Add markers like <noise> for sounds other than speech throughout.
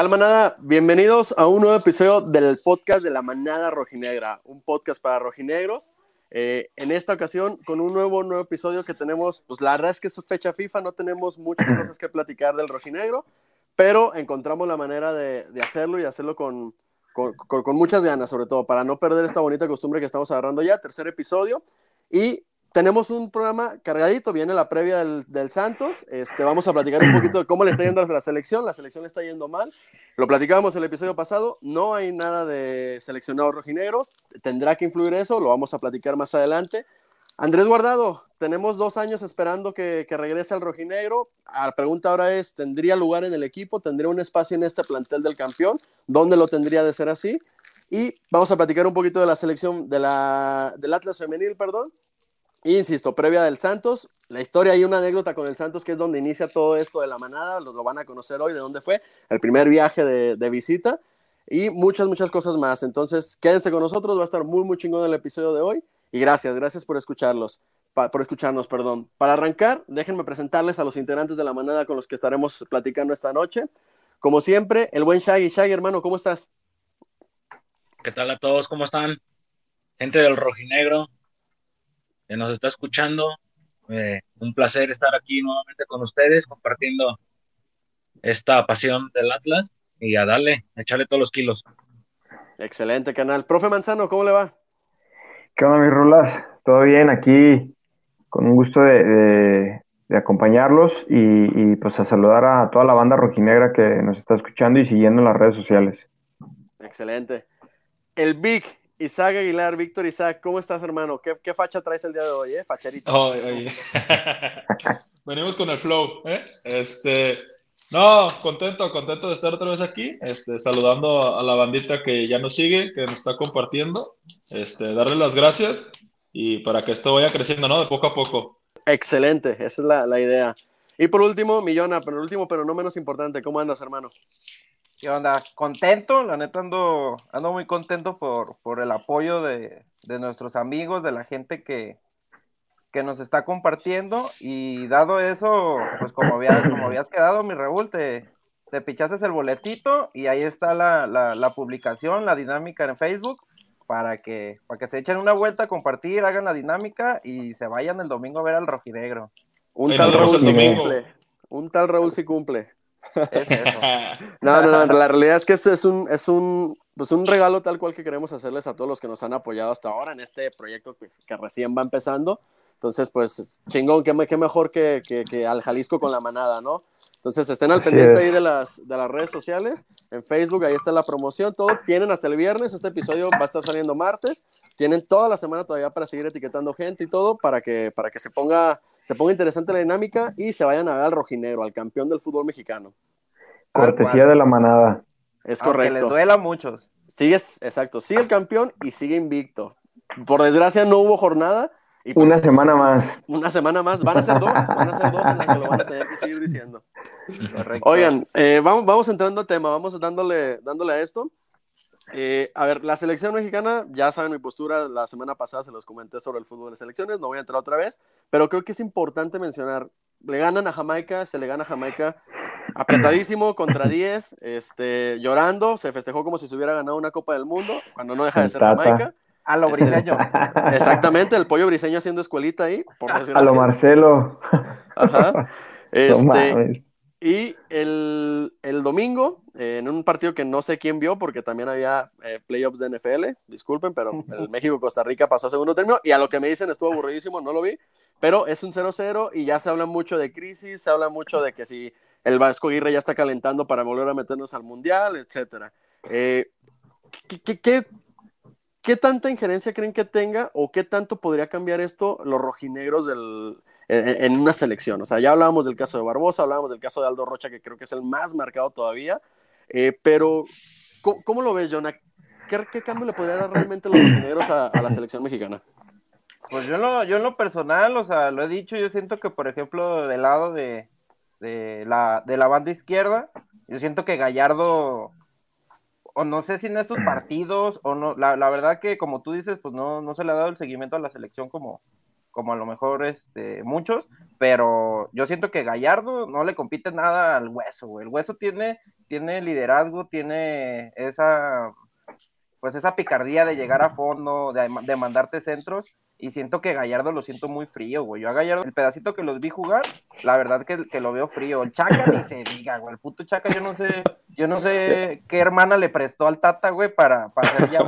¿Qué tal, manada? Bienvenidos a un nuevo episodio del podcast de la manada rojinegra, un podcast para rojinegros. Eh, en esta ocasión, con un nuevo, nuevo episodio que tenemos, pues la verdad es que es fecha FIFA, no tenemos muchas cosas que platicar del rojinegro, pero encontramos la manera de, hacerlo y hacerlo con, con, con, con, muchas ganas, sobre todo, para no perder esta bonita costumbre que estamos agarrando ya, tercer episodio. Y tenemos un programa cargadito, viene la previa del, del, Santos, este, vamos a platicar un poquito de cómo le está yendo a la selección, la selección le está yendo mal, lo platicábamos el episodio pasado, no hay nada de seleccionados rojinegros, tendrá que influir eso, lo vamos a platicar más adelante. Andrés Guardado, tenemos dos años esperando que, que regrese al rojinegro. La pregunta ahora es, ¿tendría lugar en el equipo? ¿Tendría un espacio en este plantel del campeón? ¿Dónde lo tendría de ser así? Y vamos a platicar un poquito de la selección de la, del Atlas femenil, perdón. Y insisto, previa del Santos, la historia hay una anécdota con el Santos que es donde inicia todo esto de la manada, lo, van a conocer hoy de dónde fue, el primer viaje de, visita y muchas, muchas cosas más. Entonces, quédense con nosotros, va a estar muy, muy chingón el episodio de hoy y gracias, gracias por escucharlos, por escucharnos, perdón. Para arrancar, déjenme presentarles a los integrantes de la manada con los que estaremos platicando esta noche. Como siempre, el buen Shaggy. Shaggy, hermano, ¿cómo estás? ¿Qué tal a todos? ¿Cómo están? Gente del Rojinegro, que nos está escuchando. Eh, un placer estar aquí nuevamente con ustedes, compartiendo esta pasión del Atlas y a darle, a echarle todos los kilos. Excelente canal. Profe Manzano, ¿cómo le va? ¿Qué onda, mis rulas? ¿Todo bien? Aquí con un gusto de, de, de acompañarlos y, y, pues a saludar a toda la banda rojinegra que nos está escuchando y siguiendo en las redes sociales. Excelente. El Big, Isaac Aguilar, Víctor Isaac, ¿cómo estás, hermano? ¿Qué, ¿Qué, facha traes el día de hoy, eh? Facherito. Oh, <laughs> oye. Venimos con el flow, ¿eh? Este, no, contento, contento de estar otra vez aquí, este, saludando a la bandita que ya nos sigue, que nos está compartiendo, este, darle las gracias y para que esto vaya creciendo, ¿no? De poco a poco. Excelente, esa es la, la idea. Y por último, Millona, pero último, pero no menos importante, ¿cómo andas, hermano? ¿Qué onda? Contento, la neta ando, ando muy contento por, por el apoyo de, de nuestros amigos, de la gente que, que nos está compartiendo y dado eso, pues como, había, como habías quedado, mi Raúl, te, te pichaste el boletito y ahí está la, la, la, publicación, la dinámica en Facebook para que, para que se echen una vuelta, compartir, hagan la dinámica y se vayan el domingo a ver al rojinegro. Un tal Raúl sí cumple. Un tal Raúl sí cumple. Eso. <laughs> no, no, no, la realidad es que es, es, un, es un, pues un regalo tal cual que queremos hacerles a todos los que nos han apoyado hasta ahora en este proyecto que, que recién va empezando. Entonces, pues, chingón, qué, qué mejor que, que, que, al Jalisco con la manada, ¿no? Entonces, estén al pendiente ahí de las, de las redes sociales, en Facebook, ahí está la promoción, todo. Tienen hasta el viernes, este episodio va a estar saliendo martes. Tienen toda la semana todavía para seguir etiquetando gente y todo, para que, para que se, ponga, se ponga interesante la dinámica y se vayan a ver al rojinegro, al campeón del fútbol mexicano. Cortesía de la manada. Es correcto. Que les duela a muchos. Sigue, exacto, sigue el campeón y sigue invicto. Por desgracia no hubo jornada, y pues, una semana más. Una semana más. Van a ser dos. Van a ser dos en las que lo van a tener que seguir diciendo. Correcto. Oigan, eh, vamos, vamos entrando al tema. Vamos dándole, dándole a esto. Eh, a ver, la selección mexicana, ya saben mi postura, la semana pasada se los comenté sobre el fútbol de selecciones, no voy a entrar otra vez, pero creo que es importante mencionar, le ganan a Jamaica, se le gana a Jamaica apretadísimo <clears throat> contra 10, este, llorando, se festejó como si se hubiera ganado una Copa del Mundo, cuando no deja de ser Jamaica. A lo briseño. <laughs> Exactamente, el pollo briseño haciendo escuelita ahí. Por <laughs> a lo Marcelo. Ajá. <laughs> Este, no y el, el domingo, eh, en un partido que no sé quién vio, porque también había eh, playoffs de NFL, disculpen, pero <laughs> el México-Costa Rica pasó a segundo término, y a lo que me dicen estuvo aburridísimo, no lo vi, pero es un 0-0 y ya se habla mucho de crisis, se habla mucho de que si el Vasco Aguirre ya está calentando para volver a meternos al Mundial, etcétera. Eh, ¿qué, qué, qué ¿Qué tanta injerencia creen que tenga o qué tanto podría cambiar esto los rojinegros del, en, una selección? O sea, ya hablábamos del caso de Barbosa, hablábamos del caso de Aldo Rocha, que creo que es el más marcado todavía, eh, pero ¿cómo, ¿cómo, lo ves, Jonah? ¿Qué, ¿Qué, cambio le podría dar realmente los rojinegros a, a, la selección mexicana? Pues yo, lo, yo en lo personal, o sea, lo he dicho, yo siento que, por ejemplo, del lado de, de, la, de la banda izquierda, yo siento que Gallardo o no sé si en estos partidos, o no, la, la, verdad que como tú dices, pues no, no se le ha dado el seguimiento a la selección como, como a lo mejor este, muchos, pero yo siento que Gallardo no le compite nada al hueso. El hueso tiene, tiene liderazgo, tiene esa, pues esa picardía de llegar a fondo, de, de mandarte centros, y siento que Gallardo lo siento muy frío, güey. Yo a Gallardo, el pedacito que los vi jugar, la verdad que, que lo veo frío. El Chaca ni se diga, güey. El puto Chaca, yo no sé, yo no sé qué hermana le prestó al Tata, güey, para, para hacer ya,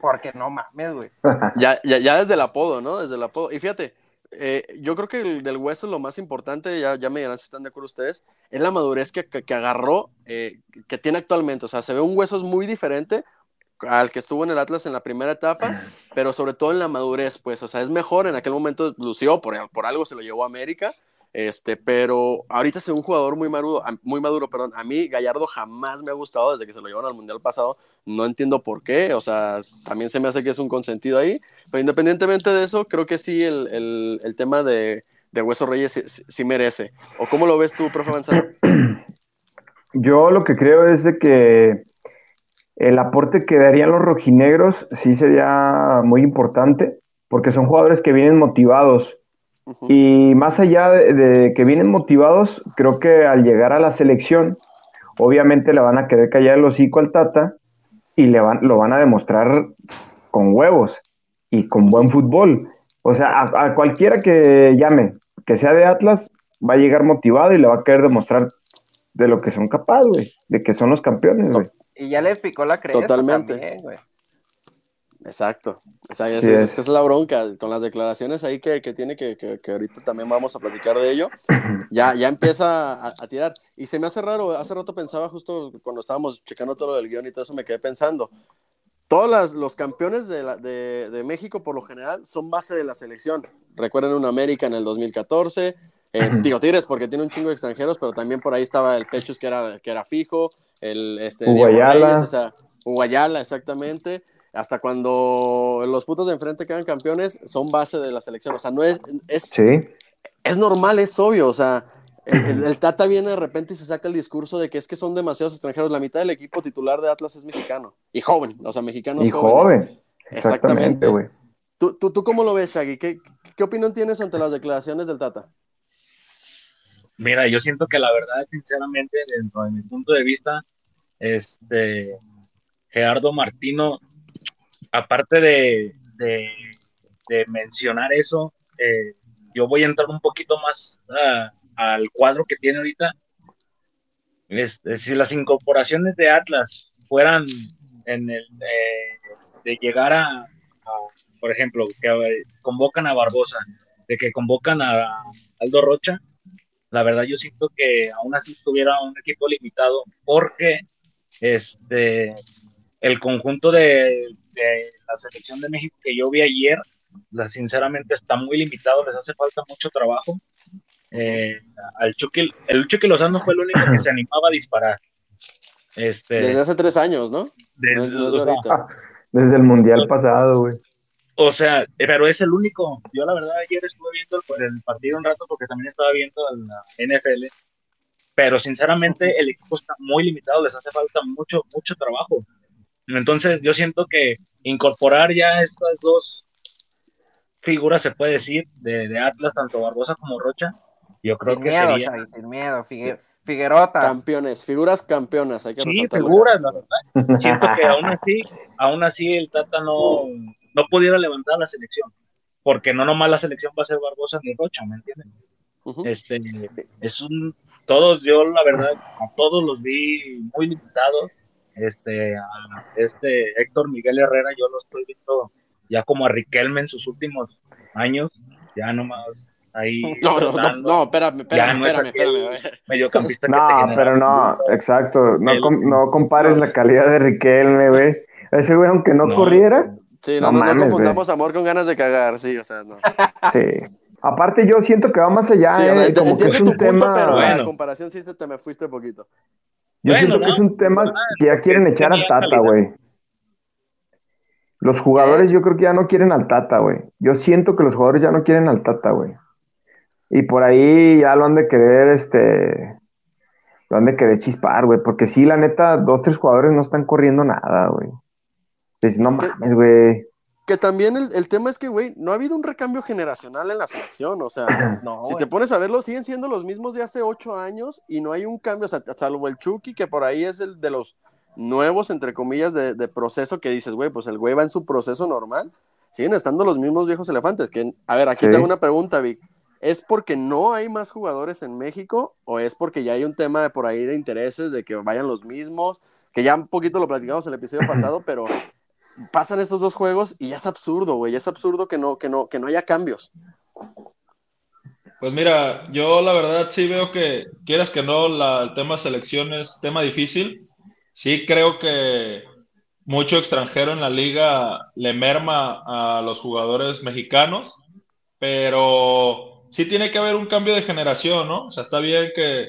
porque no mames, güey. Ya, ya, ya desde el apodo, ¿no? Desde el apodo. Y fíjate, eh, yo creo que el del hueso lo más importante, ya, ya me dirán si están de acuerdo ustedes, es la madurez que, que, que agarró, eh, que tiene actualmente. O sea, se ve un hueso muy diferente al que estuvo en el Atlas en la primera etapa, pero sobre todo en la madurez, pues, o sea, es mejor, en aquel momento lució, por, por algo se lo llevó a América, este, pero ahorita es un jugador muy maduro, muy maduro, perdón, a mí Gallardo jamás me ha gustado desde que se lo llevaron al Mundial pasado, no entiendo por qué, o sea, también se me hace que es un consentido ahí, pero independientemente de eso, creo que sí el, el, el tema de, de Hueso Reyes sí, sí, merece. ¿O cómo lo ves tú, profe Manzano? <clears throat> Yo lo que creo es de que el aporte que darían los rojinegros sí sería muy importante, porque son jugadores que vienen motivados. Uh -huh. Y más allá de, de, que vienen motivados, creo que al llegar a la selección, obviamente le van a querer callar el hocico al Tata y le van, lo van a demostrar con huevos y con buen fútbol. O sea, a, a cualquiera que llame, que sea de Atlas, va a llegar motivado y le va a querer demostrar de lo que son capaces, güey, de que son los campeones, güey. Y ya le picó la cresta Totalmente. también, güey. Exacto. O sea, es, Sí, es, es. que es la bronca con las declaraciones ahí que, que tiene, que, que, que ahorita también vamos a platicar de ello. <laughs> Ya, ya empieza a, a, tirar. Y se me hace raro, hace rato pensaba justo cuando estábamos checando todo lo del guion y todo eso, me quedé pensando. Todos las, los campeones de, la, de, de, México, por lo general, son base de la selección. Recuerden un América en el 2014. Eh, digo Tigres porque tiene un chingo de extranjeros, pero también por ahí estaba el Pechus que era, que era fijo, el este, Uguayala. O sea, Uguayala, exactamente hasta cuando los putos de enfrente quedan campeones, son base de la selección. O sea, no es. Es, sí. es normal, es obvio. O sea, el, el, el, Tata viene de repente y se saca el discurso de que es que son demasiados extranjeros. La mitad del equipo titular de Atlas es mexicano y joven. O sea, mexicanos y jóvenes. joven. Exactamente, güey. ¿Tú, tú, ¿Tú cómo lo ves, Shaggy? ¿Qué, ¿Qué opinión tienes ante las declaraciones del Tata? Mira, yo siento que la verdad, sinceramente, dentro de mi punto de vista, este Gerardo Martino aparte de, de, mencionar eso, eh, yo voy a entrar un poquito más uh, al cuadro que tiene ahorita. Este, si las incorporaciones de Atlas fueran en el eh, de llegar a, a, por ejemplo, que eh, convocan a Barbosa, de que convocan a Aldo Rocha, la verdad yo siento que aún así tuviera un equipo limitado porque este el conjunto de, de, la selección de México que yo vi ayer, la, sinceramente está muy limitado, les hace falta mucho trabajo. Eh, al Chucky, el Chucky Lozano fue el único que se animaba a disparar. Este, desde hace tres años, ¿no? Desde, ahorita. <laughs> desde el Mundial pasado, güey. O sea, pero es el único. Yo la verdad ayer estuve viendo el, el partido un rato porque también estaba viendo la NFL pero sinceramente el equipo está muy limitado, les hace falta mucho, mucho trabajo. Entonces yo siento que incorporar ya estas dos figuras, se puede decir, de, de Atlas, tanto Barbosa como Rocha, yo creo sin que miedo, sería... Xavi, sin miedo, sí. Figuerotas. Campeones, figuras campeonas, hay que Sí, figuras, la <laughs> verdad. Siento que aún así, aún así el Tata no, no pudiera levantar la selección, porque no nomás la selección va a ser Barbosa ni Rocha, ¿me entienden? Uh -huh. Este, es un, todos, yo la verdad, a todos los vi muy limitados, este, a este Héctor Miguel Herrera, yo lo estoy viendo ya como a Riquelme en sus últimos años, ya nomás ahí. No, no, no, no, espérame, espérame, no espérame, espérame. Mediocampista no, que te pero no, exacto, no, el, com, no compares no. la calidad de Riquelme, güey. Ese güey, aunque no, no. corriera. Sí, no, no, mames, no confundamos wey. amor con ganas de cagar, sí, o sea, no. Sí. Aparte, yo siento que va más allá, sí, eh, como que es un tema. Punto, pero bueno. la comparación sí se te me fuiste poquito. Yo bueno, siento no, que es un tema no, que ya quieren echar al Tata, güey. Los jugadores yo creo que ya no quieren al Tata, güey. Yo siento que los jugadores ya no quieren al Tata, güey. Y por ahí ya lo han de querer, este... Lo han de querer chispar, güey. Porque sí, la neta, dos, tres jugadores no están corriendo nada, güey. Pues no mames, güey. que también el, tema es que, güey, no ha habido un recambio generacional en la selección. O sea, si te pones a verlo, siguen siendo los mismos de hace ocho años y no hay un cambio, o sea, salvo el Chucky, que por ahí es el de los nuevos, entre comillas, de, proceso que dices, güey, pues el güey va en su proceso normal. Siguen estando los mismos viejos elefantes. Que, a ver, aquí tengo una pregunta, Vic. ¿Es porque no hay más jugadores en México o es porque ya hay un tema de por ahí de intereses de que vayan los mismos? Que ya un poquito lo platicamos en el episodio <laughs> pasado, pero pasan estos dos juegos y ya es absurdo, güey. Es absurdo que no, que no, que no haya cambios. Pues mira, yo la verdad sí veo que, quieras que no, el tema selección es tema difícil. Sí creo que mucho extranjero en la liga le merma a los jugadores mexicanos, pero sí tiene que haber un cambio de generación, ¿no? O sea, está bien que,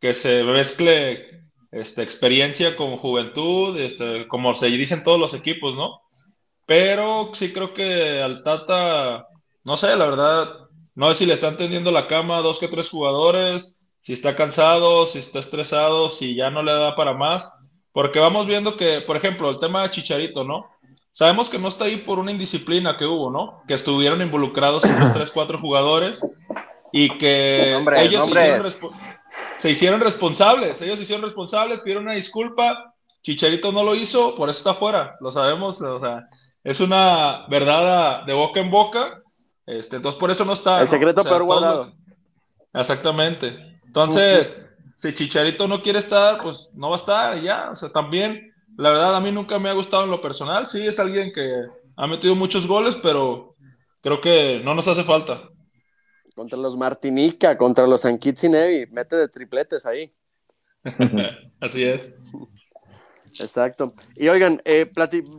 que se mezcle este, experiencia con juventud, este, como se dicen todos los equipos, ¿no? Pero sí creo que al Tata, no sé, la verdad, no sé si le están tendiendo la cama a dos que tres jugadores, si está cansado, si está estresado, si ya no le da para más, porque vamos viendo que, por ejemplo, el tema de Chicharito, ¿no? Sabemos que no está ahí por una indisciplina que hubo, ¿no? Que estuvieron involucrados los tres, cuatro jugadores y que ellos hicieron se hicieron responsables, ellos se hicieron responsables, pidieron una disculpa, Chicharito no lo hizo, por eso está fuera, lo sabemos, o sea, es una verdad de boca en boca, este, entonces por eso no está. El secreto peor guardado. Exactamente. Entonces, si Chicharito no quiere estar, pues no va a estar, ya, o sea, también, la verdad, a mí nunca me ha gustado en lo personal, sí, es alguien que ha metido muchos goles, pero creo que no nos hace falta contra los Martinica, contra los San y Nevi, mete de tripletes ahí. <laughs> Así es. Exacto. Y oigan, eh,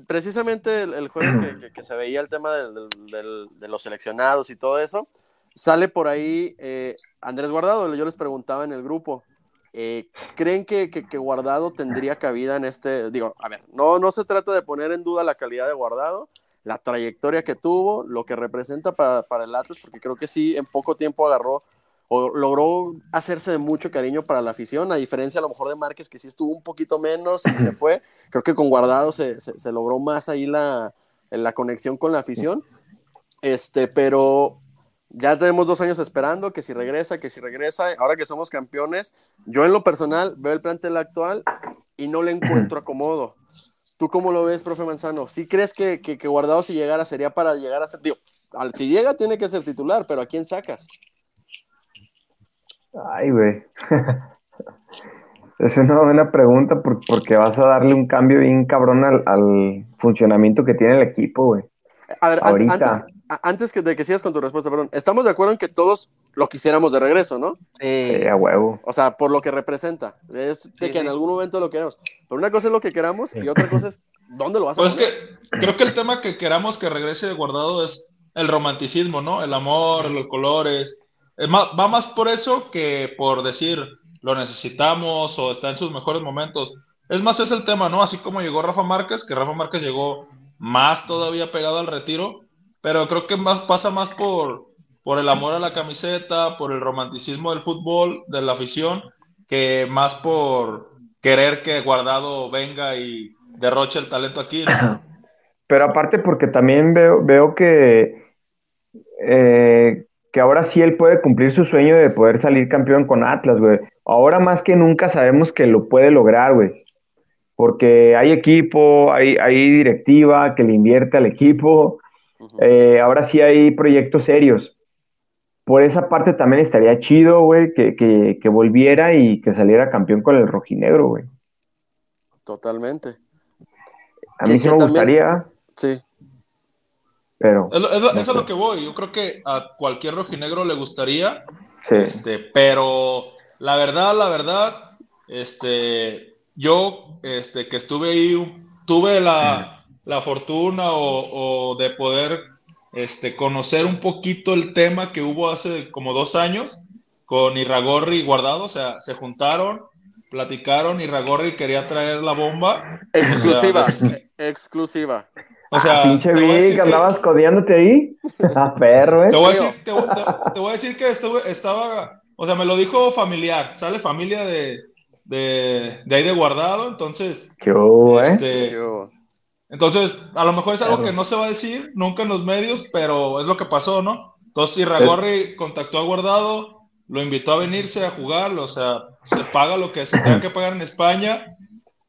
precisamente el, jueves que, se veía el tema de los seleccionados y todo eso, sale por ahí eh, Andrés Guardado. Yo les preguntaba en el grupo, eh, ¿creen que, que, Guardado tendría cabida en este? Digo, a ver, no, no se trata de poner en duda la calidad de Guardado, la trayectoria que tuvo, lo que representa para, el Atlas, porque creo que sí, en poco tiempo agarró o logró hacerse de mucho cariño para la afición, a diferencia a lo mejor de Márquez, que sí estuvo un poquito menos y se fue. Creo que con Guardado se, logró más ahí la, la, conexión con la afición. Este, pero ya tenemos dos años esperando que si regresa, que si regresa, ahora que somos campeones, yo en lo personal veo el plantel actual y no le encuentro acomodo. ¿Tú cómo lo ves, profe Manzano? ¿Sí crees que, que, Guardado si llegara sería para llegar a ser, digo, si llega tiene que ser titular, pero ¿a quién sacas? Ay, güey. <laughs> es una buena pregunta porque vas a darle un cambio bien cabrón al, funcionamiento que tiene el equipo, güey. A ver, Ahorita. antes, que, de que sigas con tu respuesta, perdón, estamos de acuerdo en que todos lo quisiéramos de regreso, ¿no? Sí, a huevo. O sea, por lo que representa. Es de que en algún momento lo queremos. Pero una cosa es lo que queramos y otra cosa es dónde lo vas a Pues es que creo que el tema que queramos que regrese guardado es el romanticismo, ¿no? El amor, los colores. va más por eso que por decir lo necesitamos o está en sus mejores momentos. Es más, es el tema, ¿no? Así como llegó Rafa Márquez, que Rafa Márquez llegó más todavía pegado al retiro, pero creo que más pasa más por por el amor a la camiseta, por el romanticismo del fútbol, de la afición, que más por querer que Guardado venga y derroche el talento aquí. <coughs> Pero aparte porque también veo, veo que, eh, que ahora sí él puede cumplir su sueño de poder salir campeón con Atlas, güey. Ahora más que nunca sabemos que lo puede lograr, güey. Porque hay equipo, hay, hay directiva que le invierte al equipo. Eh, ahora sí hay proyectos serios por esa parte también estaría chido, güey, que, volviera y que saliera campeón con el rojinegro, güey. Totalmente. A mí sí me gustaría. Sí. Pero. eso es lo que voy. Yo creo que a cualquier rojinegro le gustaría. Sí. Este, pero la verdad, la verdad, este, yo, este, que estuve ahí, tuve la, fortuna o, o de poder este, conocer un poquito el tema que hubo hace como dos años con Irragorri y Guardado, o sea, se juntaron, platicaron, Irragorri quería traer la bomba. Exclusiva, exclusiva. O sea, ah, pinche Vic, andabas codiándote ahí. Ah, perro, eh. Te voy a decir, te, voy a decir que estuve, estaba, o sea, me lo dijo familiar, sale familia de, de, de ahí de guardado, entonces. ¿Qué hubo, eh? Este, Entonces, a lo mejor es algo que no se va a decir nunca en los medios, pero es lo que pasó, ¿no? Entonces, Irragorri contactó a Guardado, lo invitó a venirse a jugar, o sea, se paga lo que se tenga que pagar en España.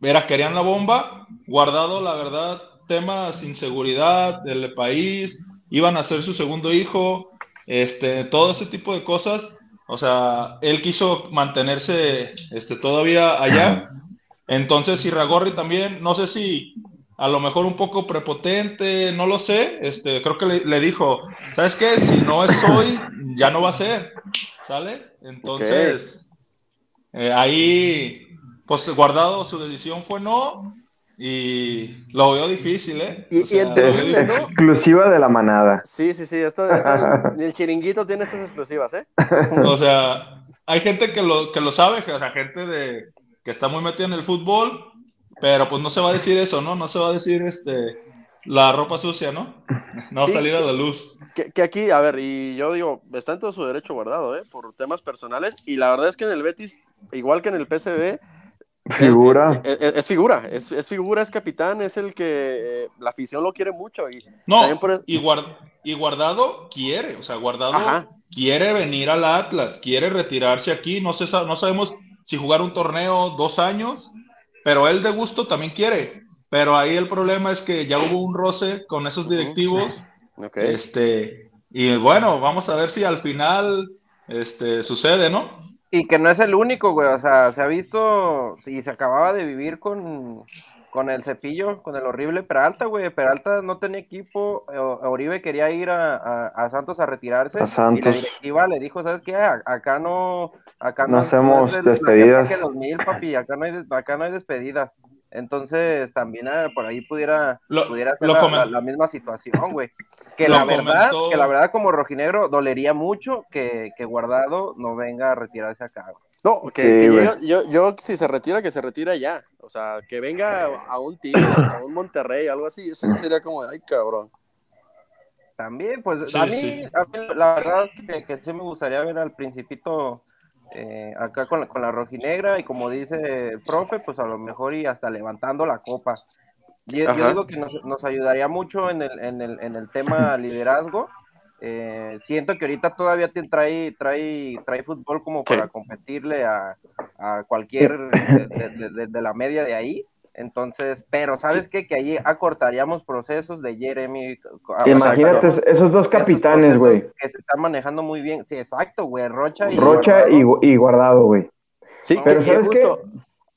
Era, querían la bomba. Guardado, la verdad, temas inseguridad del país, iban a ser su segundo hijo, este, todo ese tipo de cosas. O sea, él quiso mantenerse este, todavía allá. Entonces, Irragorri también, no sé si a lo mejor un poco prepotente, no lo sé, este, creo que le, dijo, ¿sabes qué? Si no es hoy, ya no va a ser, ¿sale? Entonces, eh, ahí, pues guardado su decisión fue no, y lo veo difícil, ¿eh? Y, Exclusiva de la manada. Sí, sí, sí, esto, el chiringuito tiene estas exclusivas, ¿eh? O sea, hay gente que lo, que lo sabe, o sea, gente de, que está muy metida en el fútbol, pero pues no se va a decir eso, ¿no? No se va a decir este la ropa sucia, ¿no? No salir a la luz. Que, aquí, a ver, y yo digo, está en todo su derecho guardado, ¿eh? Por temas personales. Y la verdad es que en el Betis, igual que en el PSV, Figura. Es, figura, es, figura, es capitán, es el que eh, la afición lo quiere mucho. Y no, y, y, Guardado quiere, o sea, Guardado quiere venir al Atlas, quiere retirarse aquí. No, sé, no sabemos si jugar un torneo dos años pero él de gusto también quiere. Pero ahí el problema es que ya hubo un roce con esos directivos. Este, y bueno, vamos a ver si al final este, sucede, ¿no? Y que no es el único, güey. O sea, se ha visto, y se acababa de vivir con, con el cepillo, con el horrible Peralta, güey. Peralta no tenía equipo. Oribe quería ir a, Santos a retirarse. Y la directiva le dijo, ¿sabes qué? Acá no. Acá no, hacemos despedidas. Acá no, hay, acá no hay despedidas. Entonces, también ah, por ahí pudiera, pudiera ser la, misma situación, güey. Que la verdad, que la verdad, como rojinegro, dolería mucho que, que Guardado no venga a retirarse acá, güey. No, que, yo, yo, si se retira, que se retira ya. O sea, que venga a un Tigres, a un Monterrey, algo así. Eso sería como, ay, cabrón. También, pues a, mí, la verdad que, que, sí me gustaría ver al Principito eh, acá con la, con la rojinegra y como dice el profe, pues a lo mejor y hasta levantando la copa. Yo, yo digo que nos, nos, ayudaría mucho en el, en el, en el tema <laughs> liderazgo eh, siento que ahorita todavía te trae, trae, trae fútbol como para competirle a, cualquier de, la media de ahí. Entonces, pero ¿sabes qué? Que ahí acortaríamos procesos de Jeremy. Imagínate esos dos capitanes, güey. Que se están manejando muy bien. Sí, exacto, güey. Rocha y Rocha Y, guardado, güey. Sí, pero ¿sabes justo,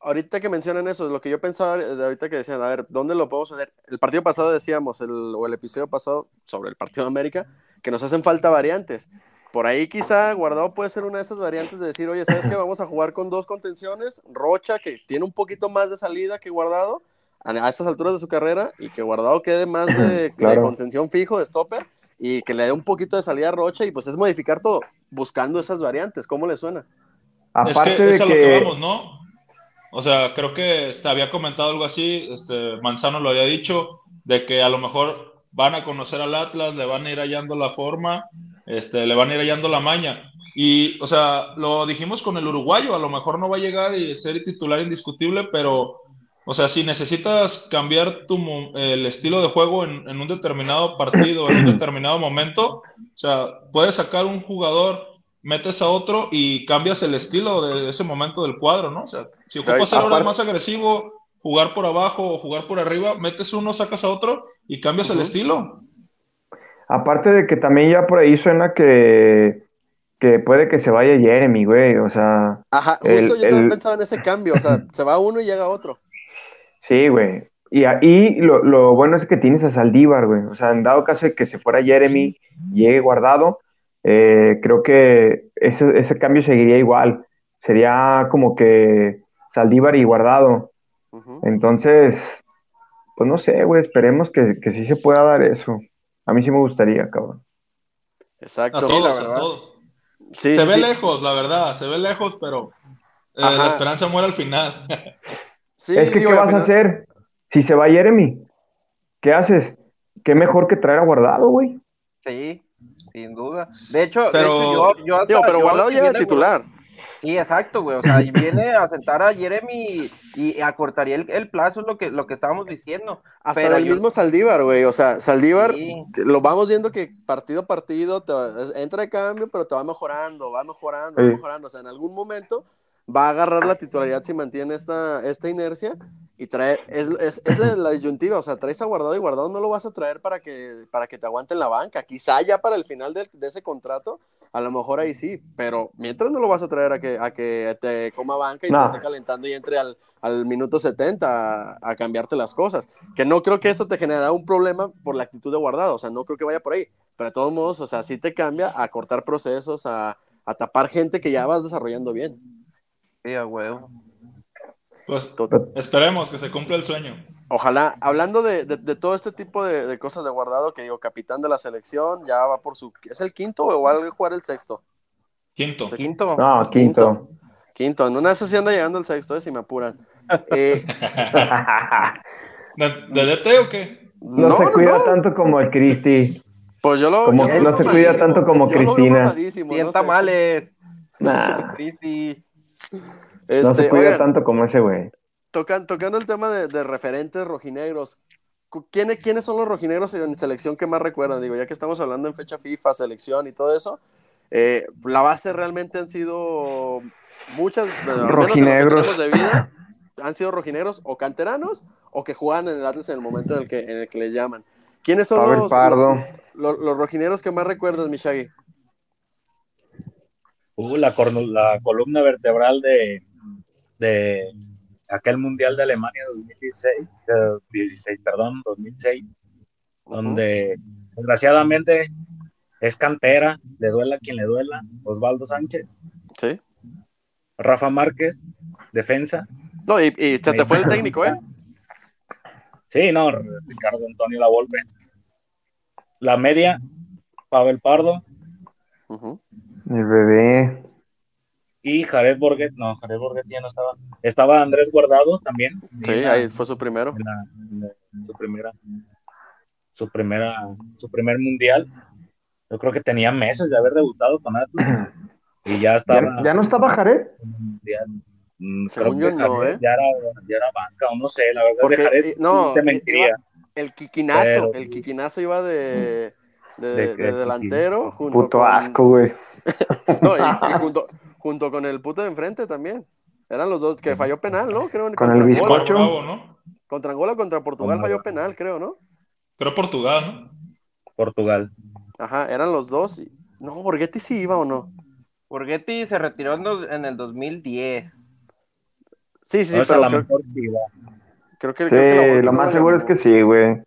ahorita que mencionan eso, lo que yo pensaba de ahorita que decían, a ver, ¿dónde lo podemos hacer? El partido pasado decíamos, el, o el episodio pasado sobre el partido de América, que nos hacen falta variantes. Por ahí quizá Guardado puede ser una de esas variantes de decir, oye, ¿sabes qué? Vamos a jugar con dos contenciones, Rocha, que tiene un poquito más de salida que Guardado a estas alturas de su carrera, y que Guardado quede más de, <clears throat> contención fijo, de stopper, y que le dé un poquito de salida a Rocha, y pues es modificar todo, buscando esas variantes. ¿Cómo le suena? Aparte es que, de que... lo que vamos, ¿no? O sea, creo que se había comentado algo así, este, Manzano lo había dicho, de que a lo mejor van a conocer al Atlas, le van a ir hallando la forma, este, le van a ir hallando la maña. Y, o sea, lo dijimos con el uruguayo, a lo mejor no va a llegar y ser titular indiscutible, pero, o sea, si necesitas cambiar tu, el estilo de juego en, un determinado partido, en un determinado momento, o sea, puedes sacar un jugador, metes a otro y cambias el estilo de ese momento del cuadro, ¿no? O sea, si ocupas ser ahora más agresivo, jugar por abajo o jugar por arriba, metes uno, sacas a otro y cambias el estilo. Aparte de que también ya por ahí suena que, que puede que se vaya Jeremy, güey, o sea... Ajá, justo yo también pensaba en ese cambio, o sea, <laughs> se va uno y llega otro. Sí, güey. Y ahí lo, lo, bueno es que tienes a Saldívar, güey. O sea, en dado caso de que se fuera Jeremy, llegue guardado, eh, creo que ese, ese cambio seguiría igual. Sería como que Saldívar y guardado. Entonces, pues no sé, güey, esperemos que, que, sí se pueda dar eso. A mí sí me gustaría, cabrón. Exacto. A todos, a todos. se ve lejos, la verdad, se ve lejos, pero eh, la esperanza muere al final. es que, ¿qué vas a hacer? Si se va Jeremy, ¿qué haces? ¿Qué mejor que traer a Guardado, güey? Sí, sin duda. De hecho, pero... yo, pero Guardado llega titular. Sí, exacto, güey. O sea, viene a sentar a Jeremy y acortaría el, el plazo, es lo que, lo que estábamos diciendo. Hasta Pero el yo- mismo Saldívar, güey. O sea, Saldívar, Sí. que lo vamos viendo que partido a partido te va- es- entra de cambio, pero te va mejorando, va mejorando, va mejorando. O sea, en algún momento va a agarrar la titularidad si mantiene esta, esta inercia y traer, es, es, es la, la disyuntiva, o sea, traes a Guardado y Guardado no lo vas a traer para que, para que te aguante en la banca. Quizá ya para el final del- de, ese contrato, a lo mejor ahí sí, pero mientras no lo vas a traer a que, a que te coma banca y No. te esté calentando y entre al, al minuto 70 a, a cambiarte las cosas. Que no creo que eso te generará un problema por la actitud de Guardado, o sea, no creo que vaya por ahí, pero de todos modos, o sea, sí te cambia a cortar procesos, a, a tapar gente que ya vas desarrollando bien. Sí, a huevo. Pues esperemos que se cumpla el sueño. Ojalá, hablando de, de- de todo este tipo de, de cosas de guardado, que digo, capitán de la selección, ya va por su. ¿Es el quinto o va a jugar el sexto? Quinto. Quinto. No, quinto. Quinto, en una sí anda llegando el sexto, eh, si me apuran. Eh, <laughs> ¿De, de DT o qué? No, se cuida tanto como el Cristi. Pues yo lo. Como yo que lo no se cuida tanto como Yo lo veo Cristina. Cien no sé. tamales. Nah, Cristi. Este, no se cuida oigan, tanto como ese güey. tocan- tocando el tema de, de referentes rojinegros, ¿quiénes, ¿quiénes son los rojinegros en selección que más recuerdan? Digo, ya que estamos hablando en fecha FIFA, selección y todo eso, eh, la base realmente han sido muchas, Rojinegros. de vida, han sido rojinegros o canteranos o que juegan en el Atlas en el momento en el que, en el que les llaman. ¿Quiénes son los, Pardo. los, los rojineros que más recuerdas, Mishagi? Uh, la columna vertebral de, de aquel Mundial de Alemania 2016, eh, 16, perdón, 2006, donde desgraciadamente es cantera, le duela a quien le duela, Osvaldo Sánchez, Sí. Rafa Márquez, defensa. No, y, y se te fue el técnico, ¿eh? Sí, no, Ricardo Antonio Lavolpe. La media, Pavel Pardo Ujú. El bebé. Y Jared Borget. No, Jared Borget ya no estaba. Estaba Andrés Guardado también. Sí, ahí fue su primero. en la- en la- en su primera su primera su primer mundial yo creo que tenía meses de haber debutado con Atlas <clears throat> y ya estaba ¿Ya, ya no estaba Jared? mundial Mm, Según yo no, Jared ¿eh? ya era, ya era banca o no sé la verdad Porque, de Jared eh, no, te iba- El Kikinazo, Pero- el Kikinazo iba de, de, De- de de delantero junto Puto con, asco, güey. <laughs> no, y, y junto, junto con el puto de enfrente también. Eran los dos que falló penal, ¿no? Creo Con el contra bizcocho. ¿no? Contra Angola, contra Portugal falló penal, creo, ¿no? Creo Portugal, ¿no? Portugal Ajá, eran los dos. y- No, Borghetti sí iba o no. Borghetti se retiró en, dos- en el 2010. Sí, sí, o sea, pero la creo, mejor sí iba. creo que, Sí, creo que lo no más seguro es que sí, güey.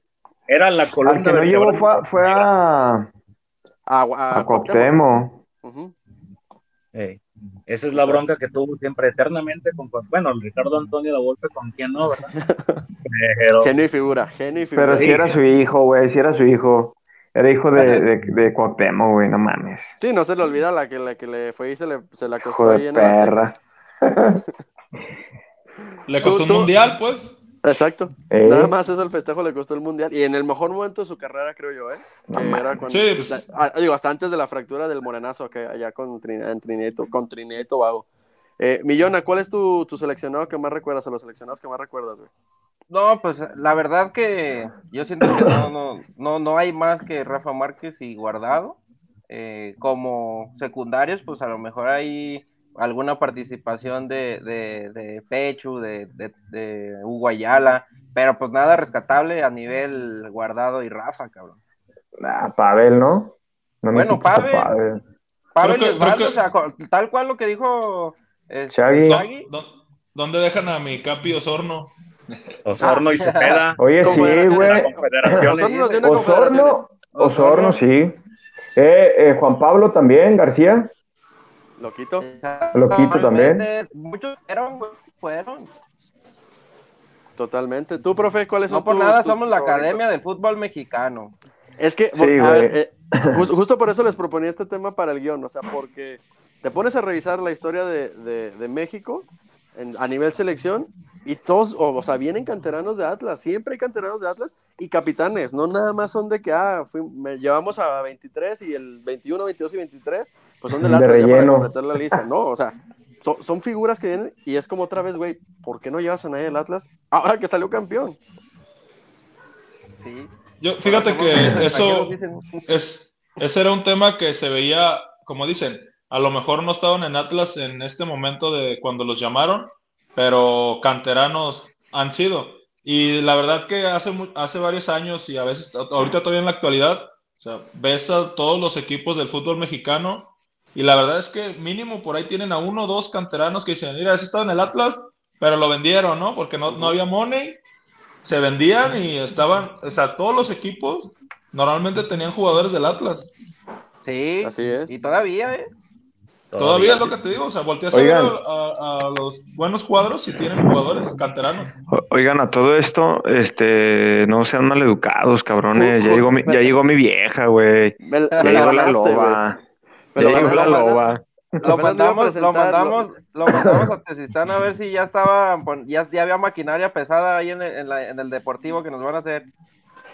era la columna Al que no llevó fue, fue a, A, a, a Cuauhtémoc. Esa es la bronca que tuvo siempre eternamente con bueno Ricardo Antonio la Volpe con quien no verdad <laughs> pero Genio y figura, genio y figura. Pero si era su hijo, güey, si era su hijo. Era hijo de, de, de Cuauhtémoc, güey, no mames. Sí, no se le olvida la que, la que le fue y se, le, se la Hijo acostó ahí de en el perra. Le Tú- costó un tú- mundial, pues. Exacto. Ey. Nada más eso el festejo le costó el mundial. Y en el mejor momento de su carrera, creo yo, ¿eh? No Que era cuando. Sí, pues. ah, digo, hasta antes de la fractura del morenazo, que allá con Trinidad, en Trinidad, con Trinidad y Tobago. Eh, Millona, ¿cuál es tu, tu seleccionado que más recuerdas o los seleccionados que más recuerdas, güey? No, pues la verdad que yo siento que no, no, no, no hay más que Rafa Márquez y Guardado. Eh, como secundarios, pues a lo mejor hay alguna participación de, de, de Pechu, de, de, de Hugo Ayala, pero pues nada rescatable a nivel Guardado y Rafa, cabrón. Ah, Pavel, ¿no? Bueno, Pavel. Pavel Creo que- Osvaldo, creo que- o sea, co- tal cual lo que dijo este, Shaggy. Shaggy. ¿Dó- dó- ¿Dónde dejan a mi Capi Osorno? <laughs> Osorno y Cepeda <laughs> Oye, sí, güey. Osorno. Osorno, Osorno, sí. Eh, eh, Juan Pablo también, García. Loquito. Loquito también. Méndez, Muchos fueron, güey, fueron. Totalmente. Tú, profe, ¿cuáles son No por tus- nada tus somos la favoritos? Academia del Fútbol Mexicano. Es que, Sí, a güey. ver, eh, <laughs> jus- justo por eso les proponía este tema para el guion, o sea, porque te pones a revisar la historia de, de- de México en- a nivel selección y todos, o, o sea, vienen canteranos de Atlas, siempre hay canteranos de Atlas y capitanes, no nada más son de que, ah, fui- me llevamos a 23 y el 21, 22 y 23, pues son del De Atlas ya para relleno. completar la lista, no, o sea, so- son figuras que vienen y es como otra vez, güey, ¿por qué no llevas a nadie del Atlas ahora que salió campeón? Sí. Yo, fíjate que eso es, ese era un tema que se veía, como dicen, a lo mejor no estaban en Atlas en este momento de cuando los llamaron, pero canteranos han sido. Y la verdad que hace, hace varios años y a veces ahorita todavía en la actualidad, o sea, ves a todos los equipos del fútbol mexicano y la verdad es que mínimo por ahí tienen a uno o dos canteranos que dicen, mira, ese estaba en el Atlas, pero lo vendieron, ¿no? Porque no, no había money, se vendían y estaban, o sea, todos los equipos normalmente tenían jugadores del Atlas. Sí. Así es. Y todavía, ¿eh? Todavía es lo que te digo, o sea, volteas a ver Oigan. a, a los buenos cuadros y tienen jugadores canteranos. Oigan, a todo esto, este, no sean maleducados, cabrones. Ya llegó mi, ya llegó mi vieja, güey. Ya llegó la loba. Lo mandamos, lo mandamos, lo mandamos a Tezistán a ver si ya estaba, ya, ya había maquinaria pesada ahí en el, en la- en el deportivo que nos van a hacer.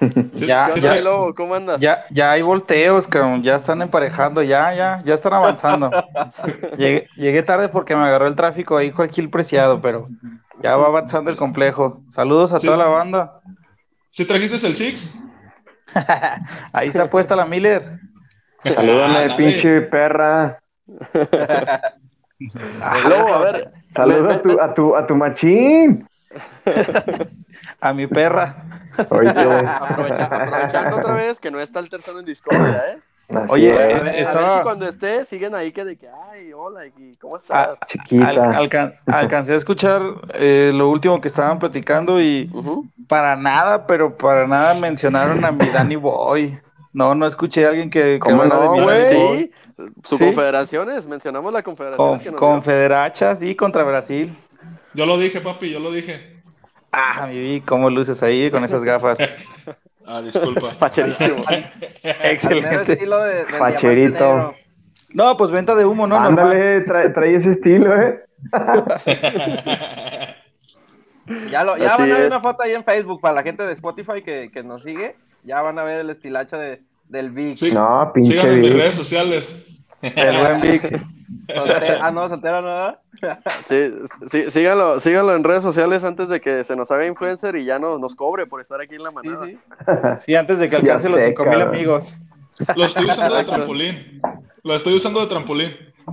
<laughs> Sí, Ya, ¿Qué sí, onda, ya. mi lobo? ¿Cómo andas? Ya, ya hay volteos, cabrón, ya están emparejando, ya, ya, ya están avanzando. <laughs> Llegué, llegué tarde porque me agarró el tráfico ahí Joaquín Preciado, pero ya va avanzando el complejo. Saludos a Sí. toda la banda. ¿Sí trajiste el Six? <laughs> Ahí está puesta la Miller. Salúdame, Ah, pinche perra. <laughs> Lobo, a ver. Saluda a tu, a tu, a tu machín. <laughs> A mi perra. Oye, aprovecha- aprovechando otra vez que no está el tercero en Discordia, ¿eh? así Oye, A ver, a ver estaba- si cuando esté siguen ahí que de que, ay, hola, y ¿cómo estás? Al- chiquita. alcan- alcancé a escuchar eh, lo último que estaban platicando y para nada, pero para nada mencionaron a mi Danny Boy. No, no escuché a alguien que, que ¿Cómo hablara no, de mi güey? Sí, su Sí. confederaciones, mencionamos la confederación Con, que. Confederacha, sí, contra Brasil. Yo lo dije, papi, yo lo dije. Ah, mi vi, cómo luces ahí con esas gafas. <laughs> Ah, disculpa. <laughs> Facherísimo. <laughs> Excelente. estilo de, diamante Facherito. No, pues venta de humo, ¿no? Normal. Ándale, trae, trae ese estilo, ¿eh? Ya, lo, ya van a ver una foto ahí en Facebook para la gente de Spotify que, que nos sigue. Ya van a ver el estilacho de, del Vic. Sí, No, pinche síganme en mis redes sociales. El buen Vic. <laughs> Soltero- ah, no, soltero no. <laughs> Sí, sí, síganlo, síganlo en redes sociales antes de que se nos haga influencer y ya no, nos cobre por estar aquí en la Sí, manada. sí. <laughs> Sí, antes de que alcance los 5000 cabrón. amigos. Lo estoy usando de trampolín. Lo estoy usando de trampolín.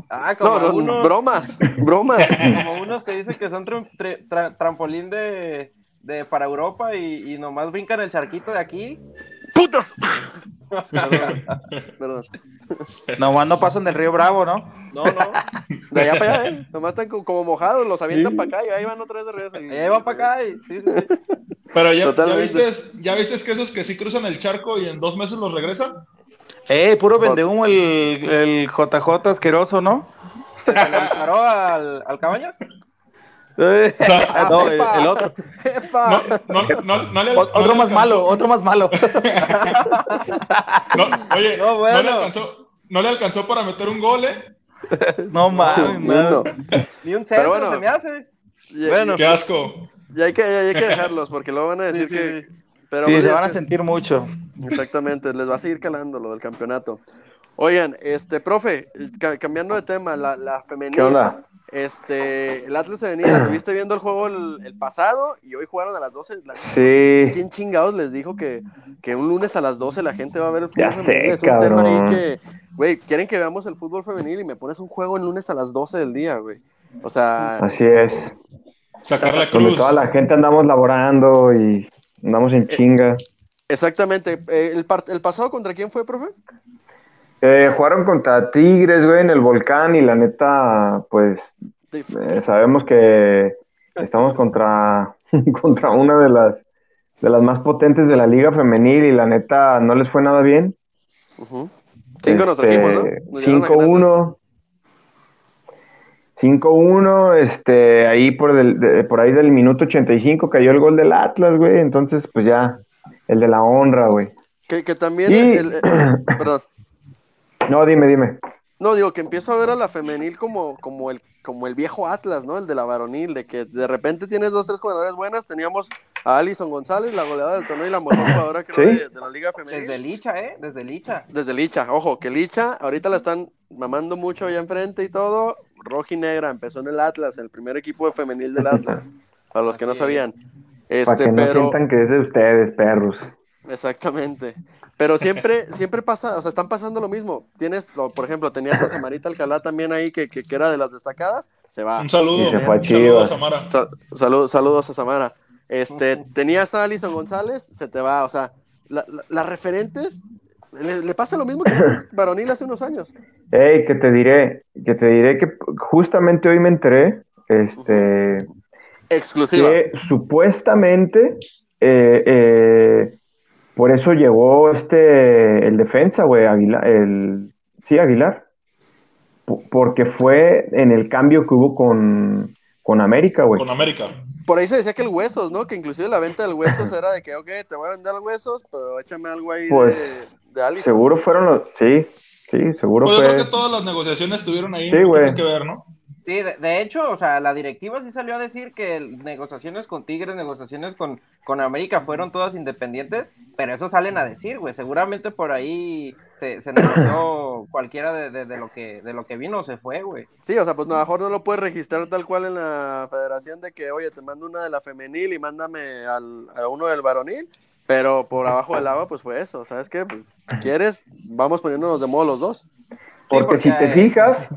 Ah, como, No, no, unos, bromas, bromas. como unos que dicen que son tra- trampolín de, de para Europa y, y nomás brincan el charquito de aquí. ¡Putos! Perdón, <laughs> perdón. Nomás no pasan del Río Bravo, ¿no? No, no. De allá para allá, ¿eh? Nomás están co- como mojados, los avientan para acá y ahí van otra vez de regreso. y- Ahí va para acá. y- sí, sí, sí. Pero ya, viste, ya viste que esos que sí cruzan el charco y en dos meses los regresan. Eh, puro vende humo el, el JJ asqueroso, ¿no? ¿Se le disparó al, al cabañas? <laughs> Eh, ¡Ah, no, el, otro. ¡Epa! No, no, no, no le- O- no otro le más alcanzó- malo, otro más malo. <laughs> no, oye, No, no, bueno. le alcanzó, no le alcanzó para meter un gol, ¿eh? No mames, Ni uno. no. Ni un centro bueno. se me hace. Bueno. Qué asco. ya hay que, hay que dejarlos porque luego van a <laughs> decir Sí, sí, que. sí. Pero Sí, se van a que- sentir mucho. Exactamente, les va a seguir calando lo del campeonato. Oigan, este, profe, ca- cambiando de tema, la, la femenil. Este, el Atlas Femenil, tuviste viendo el juego el, el pasado y hoy jugaron a las 12. La- Sí. ¿Quién chingados les dijo que, que un lunes a las 12 la gente va a ver el fútbol Ya sé, femenil? es un tema ahí cabrón. que, güey, quieren que veamos el fútbol femenil y me pones un juego el lunes a las 12 del día, güey. O sea, Así es. Sacar la cruz. toda la gente andamos laborando y andamos en chinga. exactamente. Eh, el, part- ¿El pasado contra quién fue, profe? Eh, jugaron contra Tigres, güey, en el volcán y la neta, pues eh, sabemos que estamos contra, <laughs> contra una de las, de las más potentes de la liga femenil y la neta no les fue nada bien. Cinco nos Este, trajimos, ¿no? Nos llegaron a ganar. 5-1. 5-1, este, ahí por, del- de- por ahí del minuto 85 cayó el gol del Atlas, güey, entonces pues ya, el de la honra, güey. Que, que también Y- el- el- el- <clears throat> perdón. No, dime, dime. No, digo que empiezo a ver a la femenil como, como el como el viejo Atlas, ¿no? El de la varonil, de que de repente tienes dos, tres jugadoras buenas. Teníamos a Alison González, la goleada del torneo y la mejor jugadora creo Sí. de, de la liga femenil. Desde Licha, ¿eh? Desde Licha. Desde Licha, ojo, que Licha ahorita la están mamando mucho allá enfrente y todo. rojinegra empezó en el Atlas, el primer equipo de femenil del Atlas, <laughs> para los que no sabían. Para Este, que no pero sientan que es de ustedes, perros. exactamente. Pero siempre, <laughs> siempre pasa, o sea, están pasando lo mismo. Tienes, lo- por ejemplo, tenías a Samarita Alcalá también ahí, que, que, que era de las destacadas, se va. Un saludo. Se fue a un saludo a. Samara. Sa- salud- saludos a Samara. Este, tenías a Alison González, se te va, o sea, la- la- las referentes, le, le pasa lo mismo que <laughs> Varonil hace unos años. Ey, que te diré, que te diré que justamente hoy me enteré, este, Exclusiva. que supuestamente eh, eh, por eso llegó este el defensa, güey, Aguilar, el sí, Aguilar. Porque fue en el cambio que hubo con, con América, güey. Con América. Por ahí se decía que el Huesos, ¿no? Que inclusive la venta del Huesos era de que, ok, te voy a vender el Huesos, pero échame algo ahí Pues, de, de Alison. Seguro fueron los, sí, sí, seguro Pues yo fue. creo que todas las negociaciones estuvieron ahí Sí, poquito güey. que ver, ¿no? Sí, de, de hecho, o sea, la directiva sí salió a decir que negociaciones con Tigres, negociaciones con, con América fueron todas independientes, pero eso salen a decir, güey. Seguramente por ahí se, se negoció <clears throat> cualquiera de, de- de lo que, de lo que vino o se fue, güey. Sí, o sea, pues a lo mejor no lo puedes registrar tal cual en la federación de que, oye, te mando una de la femenil y mándame al, a uno del varonil, pero por abajo del agua, pues fue eso. ¿Sabes qué? Pues, ¿quieres? Vamos poniéndonos de modo los dos. Porque, porque, si te eh, fijas,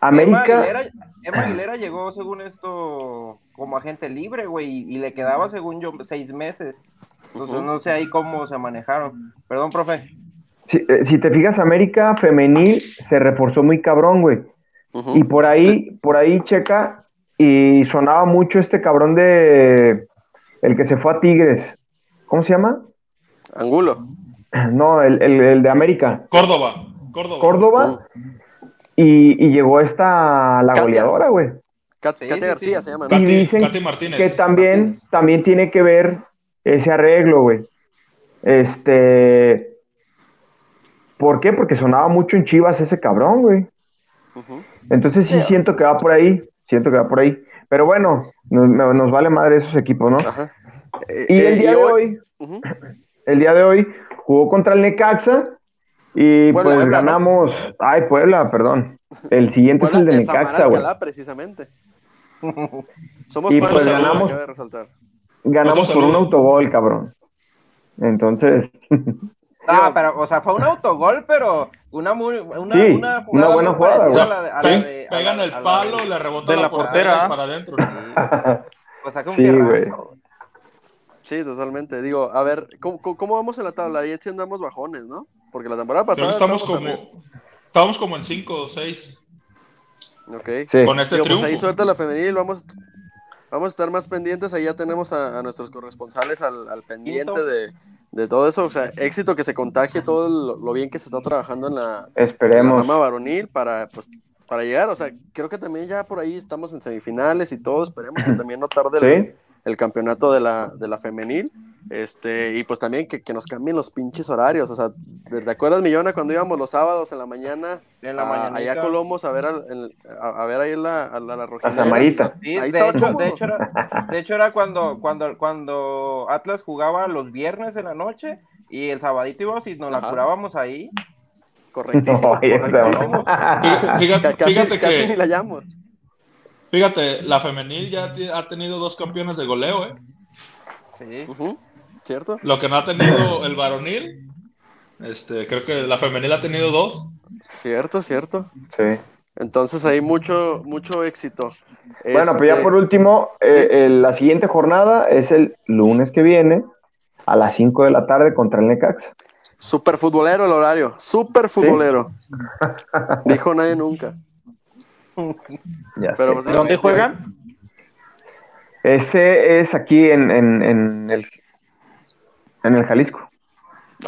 América, Aguilera, Emma Aguilera llegó, según esto, como agente libre, güey, y, y le quedaba, según yo, seis meses. Entonces, no sé ahí cómo se manejaron. Perdón, profe. si, eh, si te fijas, América femenil se reforzó muy cabrón, güey. Y por ahí, por ahí checa, y sonaba mucho este cabrón de el que se fue a Tigres. ¿Cómo se llama? Angulo. No, el, el- el de América. Córdoba. Córdoba. Córdoba. Y, y llegó esta la Katia. goleadora, güey. Kat- Katia García sí. se llama, ¿no? Y dicen Martínez. Que también, Martínez. también tiene que ver ese arreglo, güey. Este. ¿Por qué? Porque sonaba mucho en Chivas ese cabrón, güey. Entonces sí siento que va por ahí. Siento que va por ahí. Pero bueno, nos, nos vale madre esos equipos, ¿no? Ajá. Eh, Y eh, el día de hoy, el día de hoy, jugó contra el Necaxa y Puebla, pues Puebla, ¿no? ganamos. Ay, Puebla, perdón. El siguiente es el de de Necaxa, güey. Precisamente. <laughs> Somos Y pues de ganamos. cabe resaltar. Ganamos por un autogol, cabrón. Entonces, <laughs> Ah, pero, o sea, fue un autogol, pero una muy, una, Sí, una, una buena jugada, güey. a la de- a la Sí, de- a pegan la- el palo, de- le rebota de la, la portera portera. para adentro. O sea, un Sí. Sí, totalmente. Digo, a ver, ¿cómo, cómo- cómo vamos en la tabla? Ahí sí andamos bajones, ¿no? Porque la temporada pasada estamos estábamos como, estamos como en 5 o 6 arriba. Ok. sí. con este Digo, pues ahí triunfo. suelta la femenil, vamos, vamos a estar más pendientes, ahí ya tenemos a, a nuestros corresponsales al, al pendiente de, de todo eso, o sea, éxito que se contagie todo lo, lo bien que se está trabajando en la, en la Esperemos. rama varonil para, pues, para llegar, o sea, creo que también ya por ahí estamos en semifinales y todo, esperemos que también no tarde el, el campeonato de la, de la femenil, este, y pues también que, que nos cambien los pinches horarios, o sea, ¿te te acuerdas, Millona, cuando íbamos los sábados en la mañana En la a- allá a Colomos a ver, al- el- a, a ver ahí la, a la, la Rojinegra? Samarita. Sí, Ahí de, estaba hecho, de, hecho era, de hecho era cuando, cuando, cuando Atlas jugaba los viernes en la noche y el sabadito íbamos y nos la Ajá. curábamos ahí. Correctísimo, No, correctísimo. Fí- Fíjate, Ca- Casi, fíjate casi que ni la llamo. Fíjate, la femenil ya ha tenido dos campeones de goleo, ¿eh? Sí. Ujú, ¿Cierto? Lo que no ha tenido el varonil, este, creo que la femenil ha tenido dos. Cierto, cierto. Sí. Entonces hay mucho, mucho éxito. Bueno, pues ya Este, por último, eh, el- la siguiente jornada es el lunes que viene a las 5 de la tarde contra el Necaxa. Super futbolero el horario. Super futbolero. <laughs> Dijo nadie nunca. Ya Pero, sé. pues, ¿Dónde juegan? Ese es aquí en, en, en el, en el Jalisco.